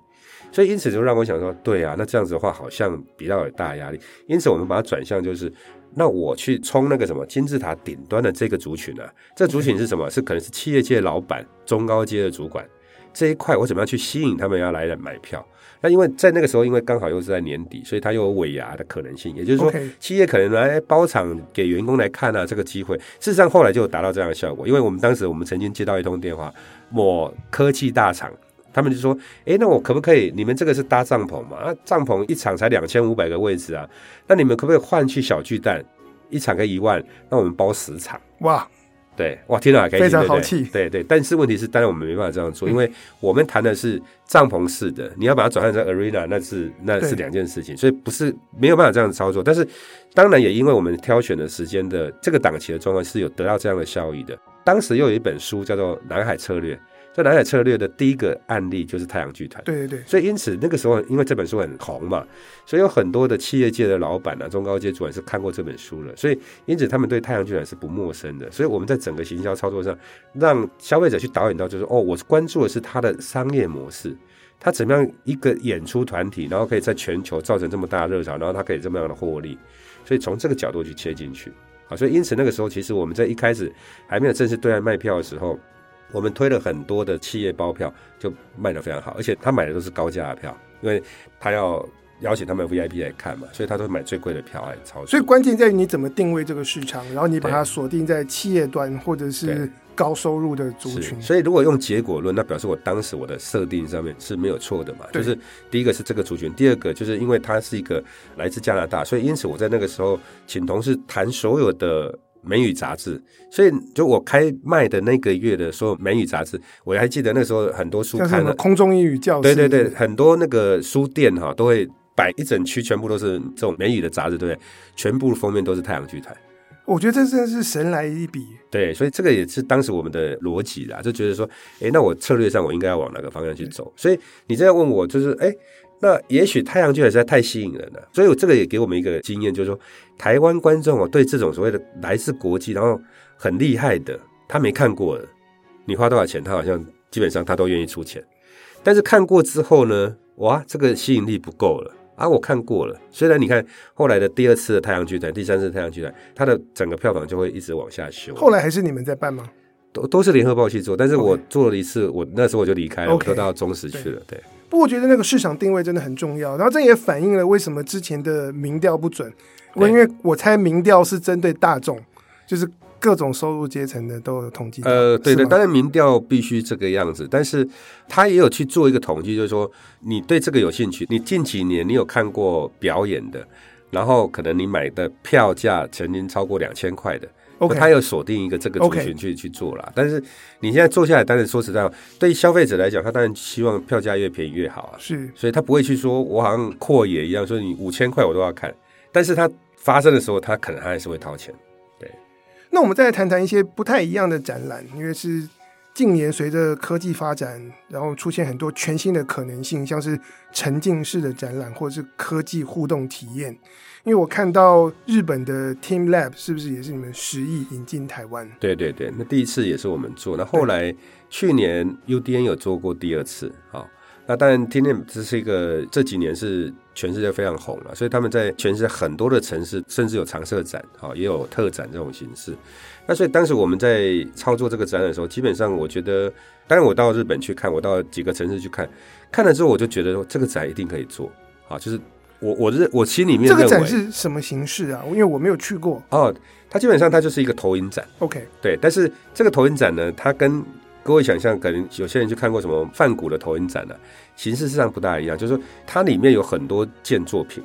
所以因此就让我想说，对啊，那这样子的话好像比较有大压力。因此我们把它转向，就是那我去冲那个什么金字塔顶端的这个族群啊，这族群是什么？是可能是企业界老板、中高阶的主管这一块，我怎么样去吸引他们要来买票？”那因为在那个时候，因为刚好又是在年底，所以它又有尾牙的可能性。也就是说，企业可能来包场给员工来看啊，这个机会。事实上，后来就达到这样的效果。因为我们当时我们曾经接到一通电话，某科技大厂，他们就说：“诶，那我可不可以？你们这个是搭帐篷嘛？啊，帐篷一场才两千五百个位置啊，那你们可不可以换去小巨蛋，一场可以一万，那我们包十场？”哇！对，哇，听到很开心，非常好气。对对，但是问题是，当然我们没办法这样做，嗯、因为我们谈的是帐篷式的，你要把它转换成 arena，那是那是两件事情，所以不是没有办法这样操作。但是当然也因为我们挑选的时间的这个档期的状况是有得到这样的效益的。当时又有一本书叫做《南海策略》。这蓝海策略的第一个案例就是太阳剧团，对对对，所以因此那个时候，因为这本书很红嘛，所以有很多的企业界的老板啊、中高阶主管是看过这本书了，所以因此他们对太阳剧团是不陌生的。所以我们在整个行销操作上，让消费者去导演到，就是哦，我关注的是他的商业模式，他怎么样一个演出团体，然后可以在全球造成这么大的热潮，然后他可以这么样的获利，所以从这个角度去切进去。啊，所以因此那个时候，其实我们在一开始还没有正式对外卖票的时候。我们推了很多的企业包票，就卖得非常好，而且他买的都是高价的票，因为他要邀请他们 VIP 来看嘛，所以他都买最贵的票来操作。所以关键在于你怎么定位这个市场，然后你把它锁定在企业端或者是高收入的族群。所以如果用结果论，那表示我当时我的设定上面是没有错的嘛，就是第一个是这个族群，第二个就是因为他是一个来自加拿大，所以因此我在那个时候请同事谈所有的。美语杂志，所以就我开卖的那个月的所有美语杂志，我还记得那时候很多书刊，空中英语教室，对对对，很多那个书店哈都会摆一整区，全部都是这种美语的杂志，对不对？全部封面都是太阳剧团。我觉得这真的是神来一笔。对，所以这个也是当时我们的逻辑啦，就觉得说，哎，那我策略上我应该要往哪个方向去走？所以你这样问我，就是哎。那也许太阳剧团实在太吸引人了，所以我这个也给我们一个经验，就是说台湾观众哦，对这种所谓的来自国际然后很厉害的，他没看过的，你花多少钱，他好像基本上他都愿意出钱。但是看过之后呢，哇，这个吸引力不够了啊！我看过了，虽然你看后来的第二次的太阳剧团，第三次的太阳剧团，它的整个票房就会一直往下修。后来还是你们在办吗？都都是联合报去做，但是我做了一次，我那时候我就离开了，我都到中时去了，对。不过我觉得那个市场定位真的很重要，然后这也反映了为什么之前的民调不准。我因为我猜民调是针对大众，就是各种收入阶层的都有统计。呃，对的，当然民调必须这个样子，但是他也有去做一个统计，就是说你对这个有兴趣，你近几年你有看过表演的，然后可能你买的票价曾经超过两千块的。OK，他有锁定一个这个族群去.去做啦，但是你现在做下来，当然说实在话，对于消费者来讲，他当然希望票价越便宜越好啊。是，所以他不会去说，我好像阔野一样，说你五千块我都要看。但是他发生的时候，他可能还是会掏钱。对。那我们再来谈谈一些不太一样的展览，因为是近年随着科技发展，然后出现很多全新的可能性，像是沉浸式的展览，或者是科技互动体验。因为我看到日本的 Team Lab 是不是也是你们十亿引进台湾？对对对，那第一次也是我们做，那后来去年 UDN 有做过第二次，啊。那当然，Team Lab 这是一个这几年是全世界非常红了，所以他们在全世界很多的城市，甚至有常设展，好，也有特展这种形式。那所以当时我们在操作这个展览的时候，基本上我觉得，当然我到日本去看，我到几个城市去看，看了之后我就觉得说这个展一定可以做，啊，就是我我认我心里面这个展是什么形式啊？因为我没有去过。哦，它基本上它就是一个投影展。OK，对，但是这个投影展呢，它跟各位想象，可能有些人去看过什么梵谷的投影展呢、啊？形式上不大一样，就是说它里面有很多件作品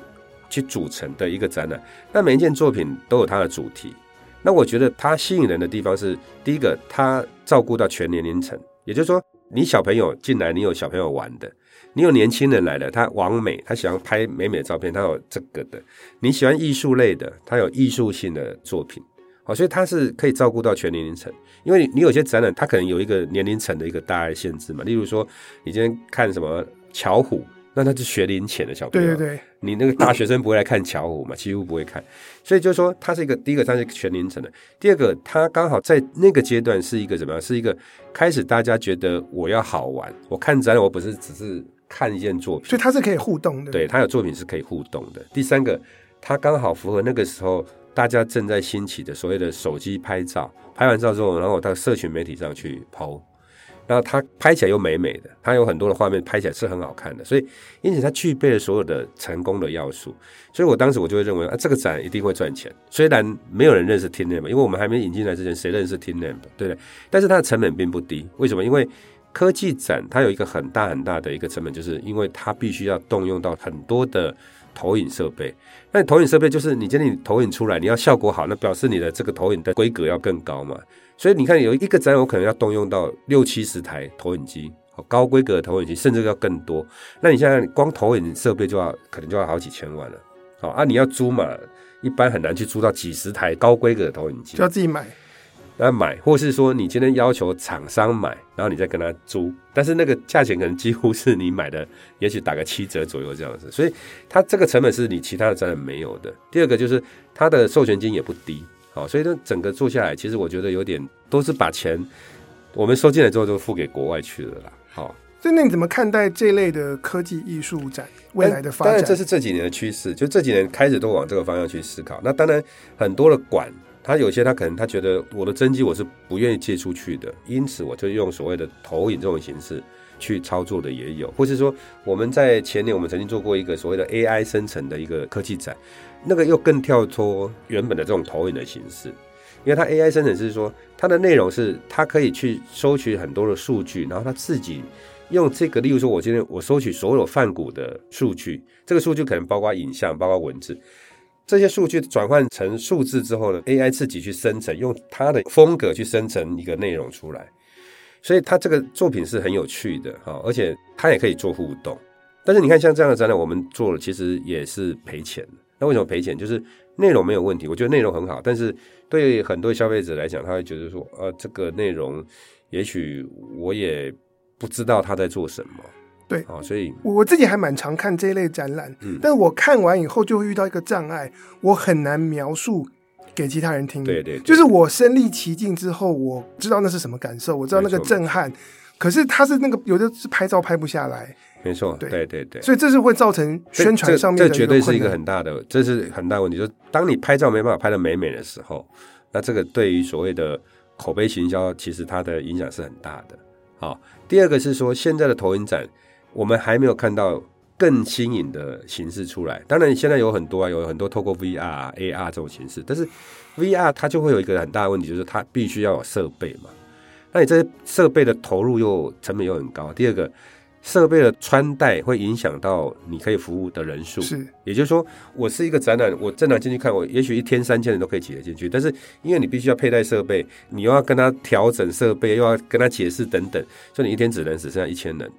去组成的一个展览。那每一件作品都有它的主题。那我觉得它吸引人的地方是，第一个，它照顾到全年龄层，也就是说，你小朋友进来，你有小朋友玩的；你有年轻人来了，他玩美，他喜欢拍美美的照片，他有这个的；你喜欢艺术类的，他有艺术性的作品。好，所以它是可以照顾到全年龄层，因为你有些展览，它可能有一个年龄层的一个大概限制嘛。例如说，你今天看什么巧虎，那他是学龄前的小朋友，对对对，你那个大学生不会来看巧虎嘛，几乎不会看。所以就是说，它是一个第一个，他是全龄层的；第二个，他刚好在那个阶段是一个怎么样？是一个开始大家觉得我要好玩，我看展览我不是只是看一件作品，所以它是可以互动的。对，它有作品是可以互动的。第三个，它刚好符合那个时候。大家正在兴起的所谓的手机拍照，拍完照之后，然后到社群媒体上去 PO，然后它拍起来又美美的，它有很多的画面拍起来是很好看的，所以因此它具备了所有的成功的要素。所以我当时我就会认为啊，这个展一定会赚钱。虽然没有人认识 Team Lab，因为我们还没引进来之前，谁认识 Team Lab，对不对？但是它的成本并不低。为什么？因为科技展它有一个很大很大的一个成本，就是因为它必须要动用到很多的。投影设备，那投影设备就是你今天你投影出来，你要效果好，那表示你的这个投影的规格要更高嘛。所以你看有一个展，我可能要动用到六七十台投影机，高规格的投影机，甚至要更多。那你现在光投影设备就要可能就要好几千万了。好啊，你要租嘛，一般很难去租到几十台高规格的投影机，就要自己买。那买，或是说你今天要求厂商买，然后你再跟他租，但是那个价钱可能几乎是你买的，也许打个七折左右这样子，所以它这个成本是你其他的展览没有的。第二个就是它的授权金也不低，好，所以呢整个做下来，其实我觉得有点都是把钱我们收进来之后就付给国外去了啦。好，所以那你怎么看待这类的科技艺术展未来的发展？当然这是这几年的趋势，就这几年开始都往这个方向去思考。那当然很多的馆。他有些他可能他觉得我的真机我是不愿意借出去的，因此我就用所谓的投影这种形式去操作的也有，或是说我们在前年我们曾经做过一个所谓的 AI 生成的一个科技展，那个又更跳脱原本的这种投影的形式，因为它 AI 生成是说它的内容是它可以去收取很多的数据，然后它自己用这个，例如说我今天我收取所有泛古的数据，这个数据可能包括影像，包括文字。这些数据转换成数字之后呢，AI 自己去生成，用它的风格去生成一个内容出来，所以它这个作品是很有趣的哈，而且它也可以做互动。但是你看，像这样的展览，我们做了其实也是赔钱。那为什么赔钱？就是内容没有问题，我觉得内容很好，但是对很多消费者来讲，他会觉得说，呃，这个内容也许我也不知道他在做什么。对，哦，所以我自己还蛮常看这一类展览，嗯，但我看完以后就会遇到一个障碍，我很难描述给其他人听。对对，对，就是我身历其境之后，我知道那是什么感受，我知道那个震撼。可是他是那个有的是拍照拍不下来，没错，对对对对，所以这是会造成宣传上面的这，这绝对是一个很大的，这是很大问题。就是当你拍照没办法拍得美美的时候，那这个对于所谓的口碑行销，其实它的影响是很大的。好，第二个是说现在的投影展。我们还没有看到更新颖的形式出来。当然，现在有很多啊，有很多透过 VR、AR 这种形式。但是 VR 它就会有一个很大的问题，就是它必须要有设备嘛。那你这些设备的投入又成本又很高。第二个，设备的穿戴会影响到你可以服务的人数。是，也就是说，我是一个展览，我正常进去看，我也许一天三千人都可以挤得进去。但是因为你必须要佩戴设备，你又要跟他调整设备，又要跟他解释等等，所以你一天只能只剩下一千人。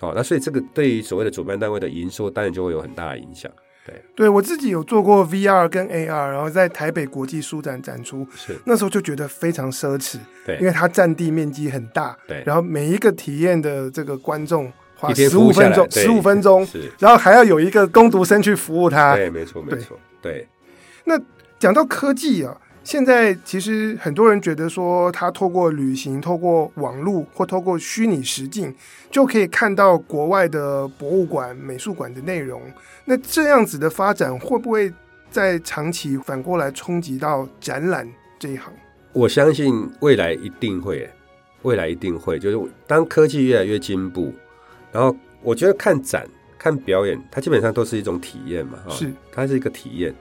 好，那所以这个对于所谓的主办单位的营收，当然就会有很大的影响。对，对我自己有做过 VR 跟 AR，然后在台北国际书展展出，是那时候就觉得非常奢侈，对，因为它占地面积很大，对，然后每一个体验的这个观众花十五分钟，十五分钟，是，然后还要有一个工读生去服务他，对，没错，没错，对。那讲到科技啊。现在其实很多人觉得说，他透过旅行、透过网络或透过虚拟实境，就可以看到国外的博物馆、美术馆的内容。那这样子的发展会不会在长期反过来冲击到展览这一行？我相信未来一定会，未来一定会。就是当科技越来越进步，然后我觉得看展、看表演，它基本上都是一种体验嘛，是，它是一个体验。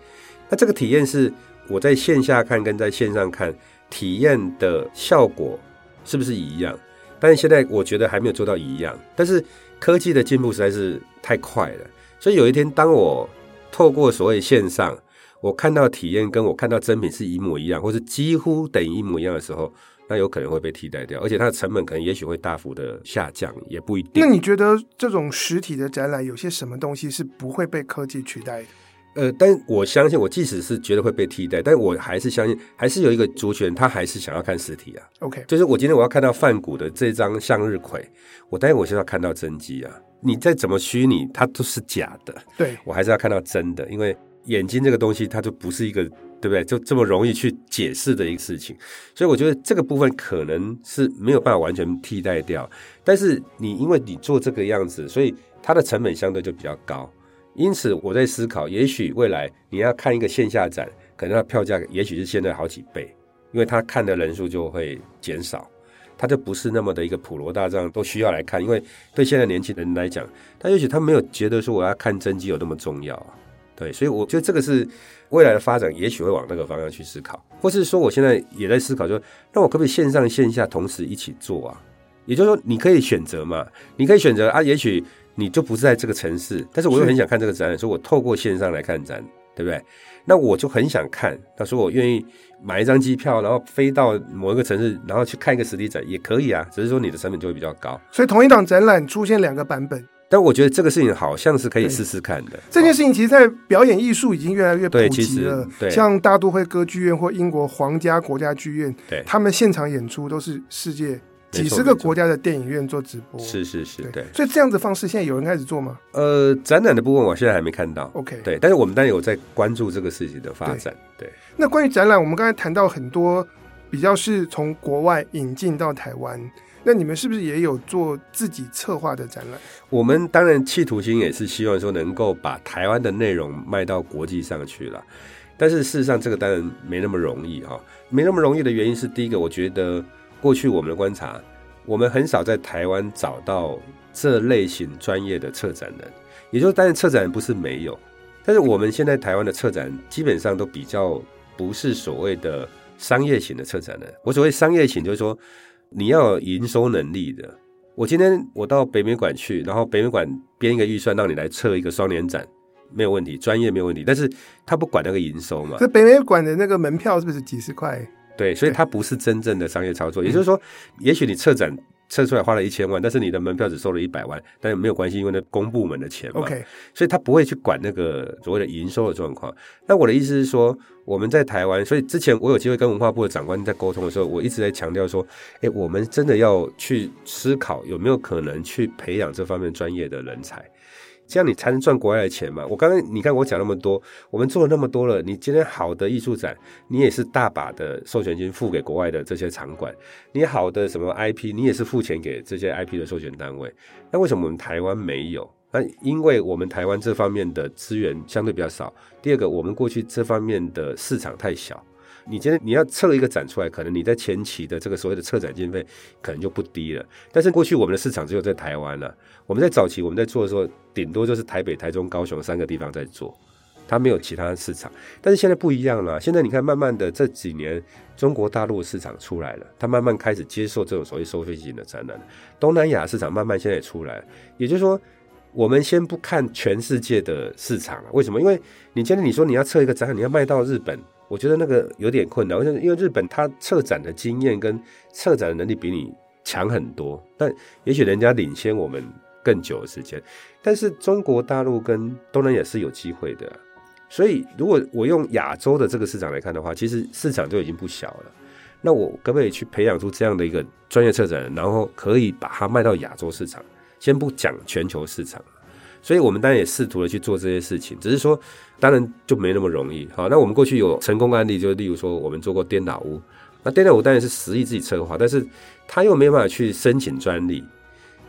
那这个体验是。我在线下看跟在线上看体验的效果是不是一样？但是现在我觉得还没有做到一样。但是科技的进步实在是太快了，所以有一天当我透过所谓线上，我看到体验跟我看到真品是一模一样，或是几乎等于一模一样的时候，那有可能会被替代掉，而且它的成本可能也许会大幅的下降，也不一定。那你觉得这种实体的展览有些什么东西是不会被科技取代的？呃，但我相信，我即使是觉得会被替代，但我还是相信，还是有一个族群，他还是想要看实体啊。OK，就是我今天我要看到范谷的这张向日葵，我当然我是要看到真迹啊。你再怎么虚拟，它都是假的。对，我还是要看到真的，因为眼睛这个东西，它就不是一个，对不对？就这么容易去解释的一个事情。所以我觉得这个部分可能是没有办法完全替代掉。但是你因为你做这个样子，所以它的成本相对就比较高。因此，我在思考，也许未来你要看一个线下展，可能它票价也许是现在好几倍，因为它看的人数就会减少，他就不是那么的一个普罗大众都需要来看，因为对现在年轻人来讲，他也许他没有觉得说我要看真迹有那么重要，对，所以我觉得这个是未来的发展，也许会往那个方向去思考，或是说我现在也在思考，说那我可不可以线上线下同时一起做啊？也就是说，你可以选择嘛，你可以选择啊，也许。你就不是在这个城市，但是我又很想看这个展览，所以我透过线上来看展，对不对？那我就很想看，他说我愿意买一张机票，然后飞到某一个城市，然后去看一个实体展也可以啊，只是说你的成本就会比较高。所以同一档展览出现两个版本，但我觉得这个事情好像是可以试试看的。这件事情其实，在表演艺术已经越来越普及了。对，像大都会歌剧院或英国皇家国家剧院，对，他们现场演出都是世界。几十个国家的电影院做直播，是是是，对。所以这样子方式，现在有人开始做吗？呃，展览的部分我现在还没看到。OK，对。但是我们当然有在关注这个事情的发展。对。对，那关于展览，我们刚才谈到很多比较是从国外引进到台湾，那你们是不是也有做自己策划的展览？我们当然企图心也是希望说能够把台湾的内容卖到国际上去了。但是事实上，这个当然没那么容易哈。没那么容易的原因是，第一个，我觉得。过去我们的观察，我们很少在台湾找到这类型专业的策展人，也就是，当然策展人不是没有，但是我们现在台湾的策展基本上都比较不是所谓的商业型的策展人。我所谓商业型，就是说你要有营收能力的。我今天我到北美馆去，然后北美馆编一个预算让你来测一个双年展，没有问题，专业没有问题，但是他不管那个营收嘛。这北美馆的那个门票是不是几十块？对，所以它不是真正的商业操作，也就是说，也许你策展策出来花了一千万，但是你的门票只收了一百万，但是没有关系，因为那公部门的钱嘛。OK，所以他不会去管那个所谓的营收的状况。那我的意思是说，我们在台湾，所以之前我有机会跟文化部的长官在沟通的时候，我一直在强调说，哎，我们真的要去思考有没有可能去培养这方面专业的人才。这样你才能赚国外的钱嘛。我刚刚你看我讲那么多，我们做了那么多了，你今天好的艺术展，你也是大把的授权金付给国外的这些场馆，你好的什么 IP，你也是付钱给这些 IP 的授权单位。那为什么我们台湾没有？那因为我们台湾这方面的资源相对比较少。第二个，我们过去这方面的市场太小。你今天你要策一个展出来，可能你在前期的这个所谓的策展经费可能就不低了。但是过去我们的市场只有在台湾了。我们在早期我们在做的时候，顶多就是台北、台中、高雄三个地方在做，它没有其他市场。但是现在不一样了，现在你看，慢慢的这几年中国大陆市场出来了，它慢慢开始接受这种所谓收费型的展览。东南亚市场慢慢现在也出来了，也就是说，我们先不看全世界的市场了。为什么？因为你今天你说你要策一个展览，你要卖到日本。我觉得那个有点困难，因为日本它策展的经验跟策展的能力比你强很多，但也许人家领先我们更久的时间。但是中国大陆跟东南亚是有机会的，所以如果我用亚洲的这个市场来看的话，其实市场就已经不小了。那我可不可以去培养出这样的一个专业策展人，然后可以把它卖到亚洲市场？先不讲全球市场，所以我们当然也试图的去做这些事情，只是说当然就没那么容易。好，那我们过去有成功案例，就例如说我们做过颠倒屋，那颠倒屋当然是实力自己策划，但是他又没办法去申请专利。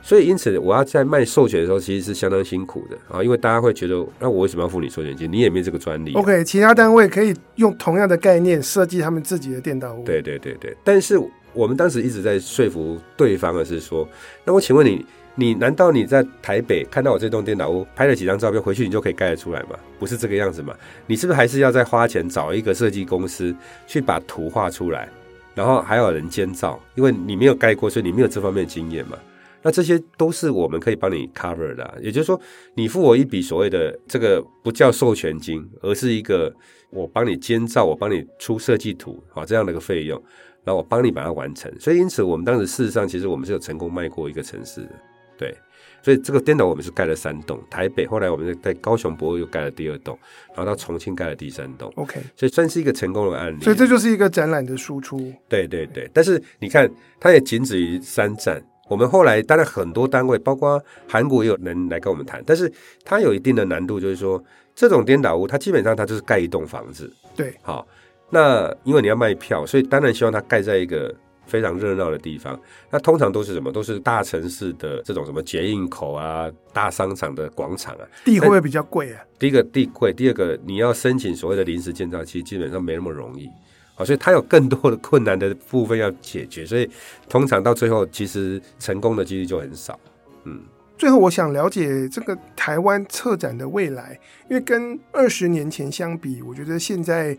所以，因此我要在卖授权的时候，其实是相当辛苦的啊，因为大家会觉得，那我为什么要付你授权金？你也没这个专利啊。OK，其他单位可以用同样的概念设计他们自己的颠倒屋。对对对对，但是我们当时一直在说服对方的是说，那我请问你，你难道你在台北看到我这栋电脑屋，拍了几张照片回去，你就可以盖得出来吗？不是这个样子嘛？你是不是还是要再花钱找一个设计公司去把图画出来，然后还有人监造？因为你没有盖过，所以你没有这方面的经验嘛。那这些都是我们可以帮你 cover 的，也就是说，你付我一笔所谓的这个不叫授权金，而是一个我帮你监造，我帮你出设计图，啊，这样的一个费用，然后我帮你把它完成。所以因此，我们当时事实上其实我们是有成功卖过一个城市的，对。所以这个颠倒我们是盖了三栋，台北后来我们在高雄博物又盖了第二栋，然后到重庆盖了第三栋。OK，所以算是一个成功的案例。所以这就是一个展览的输出。对对对，但是你看，它也仅止于三站。我们后来当然很多单位，包括韩国也有人来跟我们谈，但是它有一定的难度，就是说这种颠倒屋，它基本上它就是盖一栋房子。对，好，那因为你要卖票，所以当然希望它盖在一个非常热闹的地方。那通常都是什么？都是大城市的这种什么捷运口啊、大商场的广场啊。地会不会比较贵啊？第一个地贵，第二个你要申请所谓的临时建造，其实基本上没那么容易。好，所以它有更多的困难的部分要解决，所以通常到最后，其实成功的几率就很少。嗯，最后我想了解这个台湾策展的未来，因为跟二十年前相比，我觉得现在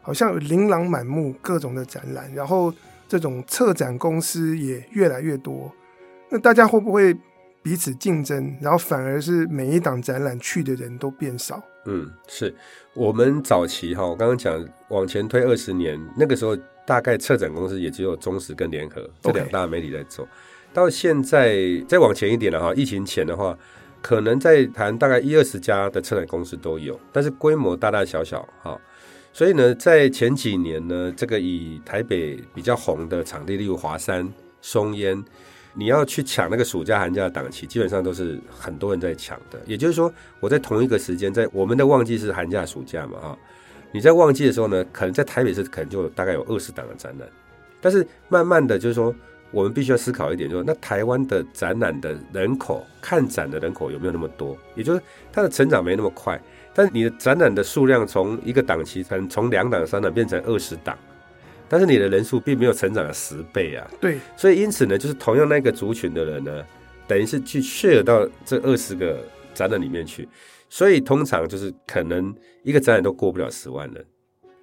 好像琳琅满目各种的展览，然后这种策展公司也越来越多，那大家会不会彼此竞争，然后反而是每一档展览去的人都变少？嗯，是我们早期哈，我刚刚讲往前推二十年，那个时候大概策展公司也只有中实跟联合这两大媒体在做。到现在再往前一点了哈，疫情前的话，可能在谈大概一二十家的策展公司都有，但是规模大大小小哈。所以呢，在前几年呢，这个以台北比较红的场地，例如华山、松烟。你要去抢那个暑假寒假的档期，基本上都是很多人在抢的。也就是说，我在同一个时间，在我们的旺季是寒假暑假嘛，哈，你在旺季的时候呢，可能在台北市可能就大概有二十档的展览。但是慢慢的就是说，我们必须要思考一点，就是那台湾的展览的人口，看展的人口有没有那么多？也就是它的成长没那么快，但是你的展览的数量从一个档期，可能从两档、三档变成二十档。但是你的人数并没有成长了十倍啊，对，所以因此呢，就是同样那个族群的人呢，等于是去 share 到这二十个展览里面去，所以通常就是可能一个展览都过不了十万人。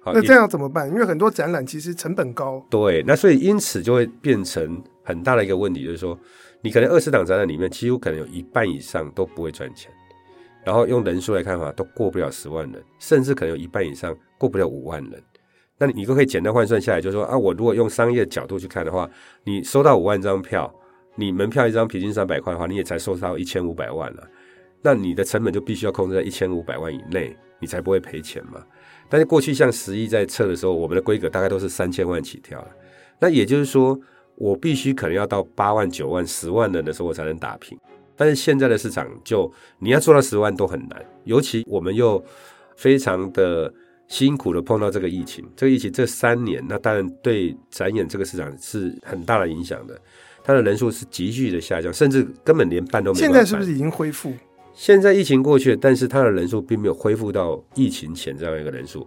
好，那这样怎么办？因为很多展览其实成本高。对，那所以因此就会变成很大的一个问题，就是说你可能二十档展览里面，几乎可能有一半以上都不会赚钱，然后用人数来看的话，都过不了十万人，甚至可能有一半以上过不了五万人。那你都可以简单换算下来，就是说啊，我如果用商业角度去看的话，你收到五万张票，你门票一张平均三百块的话，你也才收到一千五百万了。那你的成本就必须要控制在一千五百万以内，你才不会赔钱嘛。但是过去像十亿在测的时候，我们的规格大概都是三千万起跳了。那也就是说，我必须可能要到八万、九万、十万人的时候，我才能打平。但是现在的市场就你要做到十万都很难，尤其我们又非常的。辛苦的碰到这个疫情，这个疫情这三年，那当然对展演这个市场是很大的影响的。它的人数是急剧的下降，甚至根本连办都没办。现在是不是已经恢复？现在疫情过去了，但是它的人数并没有恢复到疫情前这样一个人数。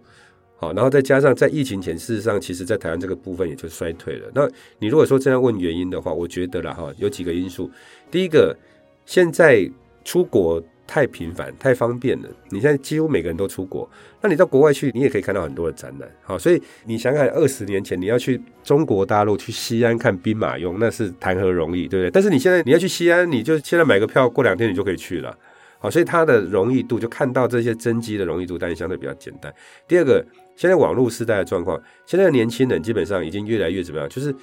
好，然后再加上在疫情前，事实上其实在台湾这个部分也就衰退了。那你如果说这样问原因的话，我觉得了哈，有几个因素。第一个，现在出国。太频繁、太方便了。你现在几乎每个人都出国，那你到国外去，你也可以看到很多的展览。好，所以你想想，二十年前你要去中国大陆、去西安看兵马俑，那是谈何容易，对不对？但是你现在你要去西安，你就现在买个票，过两天你就可以去了。好，所以它的容易度，就看到这些真迹的容易度，当然相对比较简单。第二个，现在网络时代的状况，现在的年轻人基本上已经越来越怎么样？就是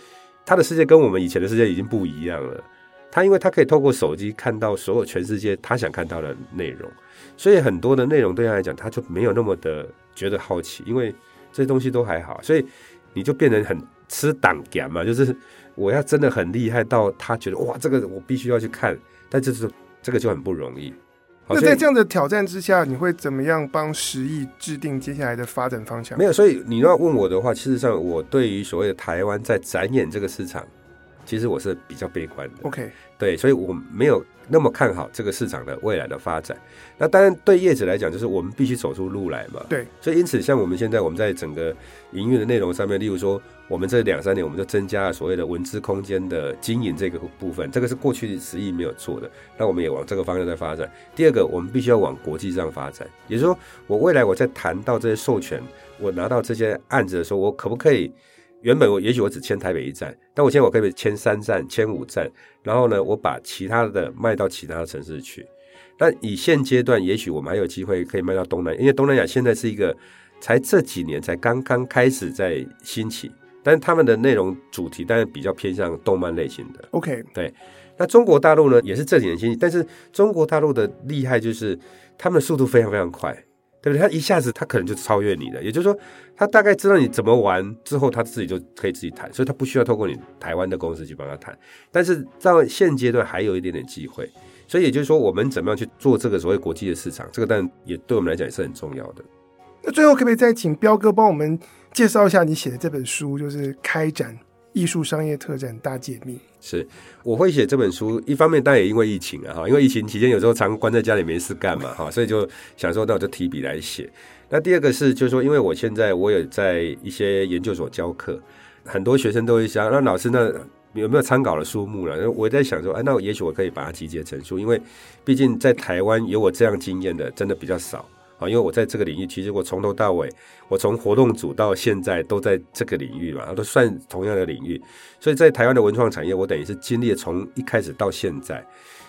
他的世界跟我们以前的世界已经不一样了。他因为他可以透过手机看到所有全世界他想看到的内容，所以很多的内容对他来讲，他就没有那么的觉得好奇，因为这些东西都还好，所以你就变成很吃胆敢嘛，就是我要真的很厉害到他觉得哇，这个我必须要去看，但就是这个就很不容易。那在这样的挑战之下，你会怎么样帮十亿制定接下来的发展方向？没有，所以你要问我的话，事实上我对于所谓的台湾在展演这个市场，其实我是比较悲观的。OK，对，所以我没有那么看好这个市场的未来的发展。那当然，对业者来讲，就是我们必须走出路来嘛。对，所以因此，像我们现在我们在整个营运的内容上面，例如说。我们这两三年，我们就增加了所谓的文字空间的经营这个部分，这个是过去十亿没有做的，那我们也往这个方向在发展。第二个，我们必须要往国际上发展，也就是说，我未来我在谈到这些授权，我拿到这些案子的时候，我可不可以？原本我也许我只签台北一站，但我现在我可以签三站、签五站，然后呢，我把其他的卖到其他的城市去。但以现阶段，也许我们还有机会可以卖到东南亚，因为东南亚现在是一个才这几年才刚刚开始在兴起。但是他们的内容主题当然比较偏向动漫类型的。OK，对。那中国大陆呢，也是这几年兴起，但是中国大陆的厉害就是他们的速度非常非常快，对？他一下子他可能就超越你了，也就是说，他大概知道你怎么玩之后，他自己就可以自己谈，所以他不需要透过你台湾的公司去帮他谈。但是到现阶段还有一点点机会，所以也就是说，我们怎么样去做这个所谓国际的市场，这个但也对我们来讲也是很重要的。那最后可不可以再请彪哥帮我们介绍一下你写的这本书，就是《开展艺术商业特展大解密》。是，我会写这本书，一方面当然也因为疫情啊，哈，因为疫情期间有时候常关在家里没事干嘛，哈，所以就想说那我就提笔来写。那第二个是，就是说，因为我现在我有在一些研究所教课，很多学生都会想，那老师那有没有参考的书目了？我在想说，哎，那我也许我可以把它集结成书，因为毕竟在台湾有我这样经验的，真的比较少。啊，因为我在这个领域，其实我从头到尾，我从活动组到现在都在这个领域嘛，都算同样的领域。所以在台湾的文创产业，我等于是经历了从一开始到现在，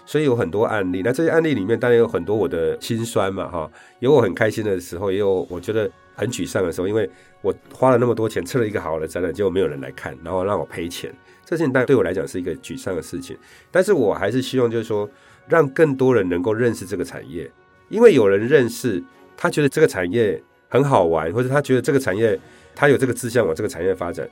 所以有很多案例。那这些案例里面，当然有很多我的辛酸嘛，哈，有我很开心的时候，也有我觉得很沮丧的时候，因为我花了那么多钱，测了一个好的展览，结果没有人来看，然后让我赔钱，这件事情当然对我来讲是一个沮丧的事情。但是我还是希望，就是说，让更多人能够认识这个产业，因为有人认识。他觉得这个产业很好玩，或者他觉得这个产业他有这个志向往这个产业发展，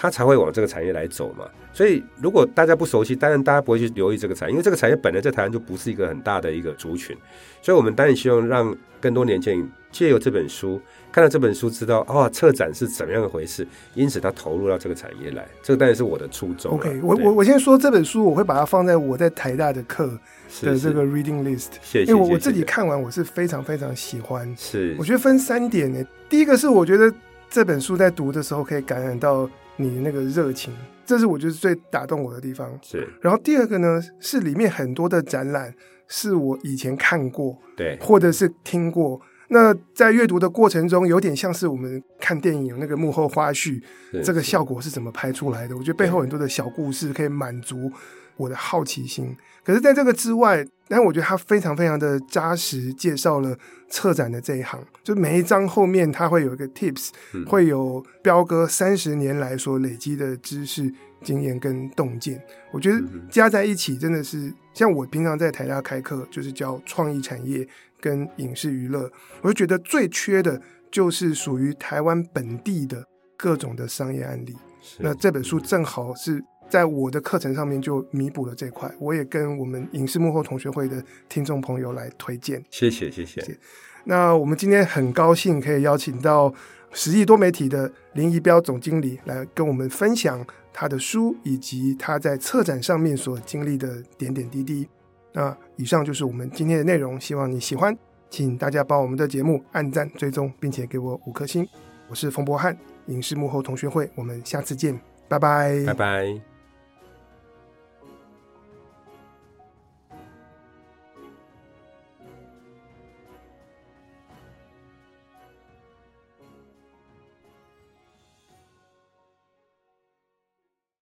他才会往这个产业来走嘛。所以如果大家不熟悉，当然大家不会去留意这个产业，因为这个产业本来在台湾就不是一个很大的一个族群。所以我们当然希望让更多年轻人借由这本书，看到这本书，知道哦，策展是怎么样的回事，因此他投入到这个产业来。这个当然是我的初衷。OK，我我我先说这本书，我会把它放在我在台大的课。的这个 reading list，谢谢，因为我我自己看完，我是非常非常喜欢。是，我觉得分三点呢。第一个是我觉得这本书在读的时候可以感染到你的那个热情，这是我觉得最打动我的地方。是。然后第二个呢，是里面很多的展览是我以前看过，对，或者是听过。那在阅读的过程中，有点像是我们看电影有那个幕后花絮，这个效果是怎么拍出来的？我觉得背后很多的小故事可以满足我的好奇心。可是，在这个之外，但我觉得他非常非常的扎实，介绍了策展的这一行。就每一章后面，他会有一个 tips，嗯，会有彪哥三十年来所累积的知识、经验跟洞见。我觉得加在一起，真的是像我平常在台大开课，就是教创意产业跟影视娱乐，我就觉得最缺的就是属于台湾本地的各种的商业案例。那这本书正好是。在我的课程上面就弥补了这块，我也跟我们影视幕后同学会的听众朋友来推荐。谢谢谢谢。那我们今天很高兴可以邀请到十亿多媒体的林宜彪总经理来跟我们分享他的书以及他在策展上面所经历的点点滴滴。那以上就是我们今天的内容，希望你喜欢，请大家帮我们的节目按赞、追踪，并且给我五颗星。我是冯博翰，影视幕后同学会，我们下次见，拜拜，拜拜。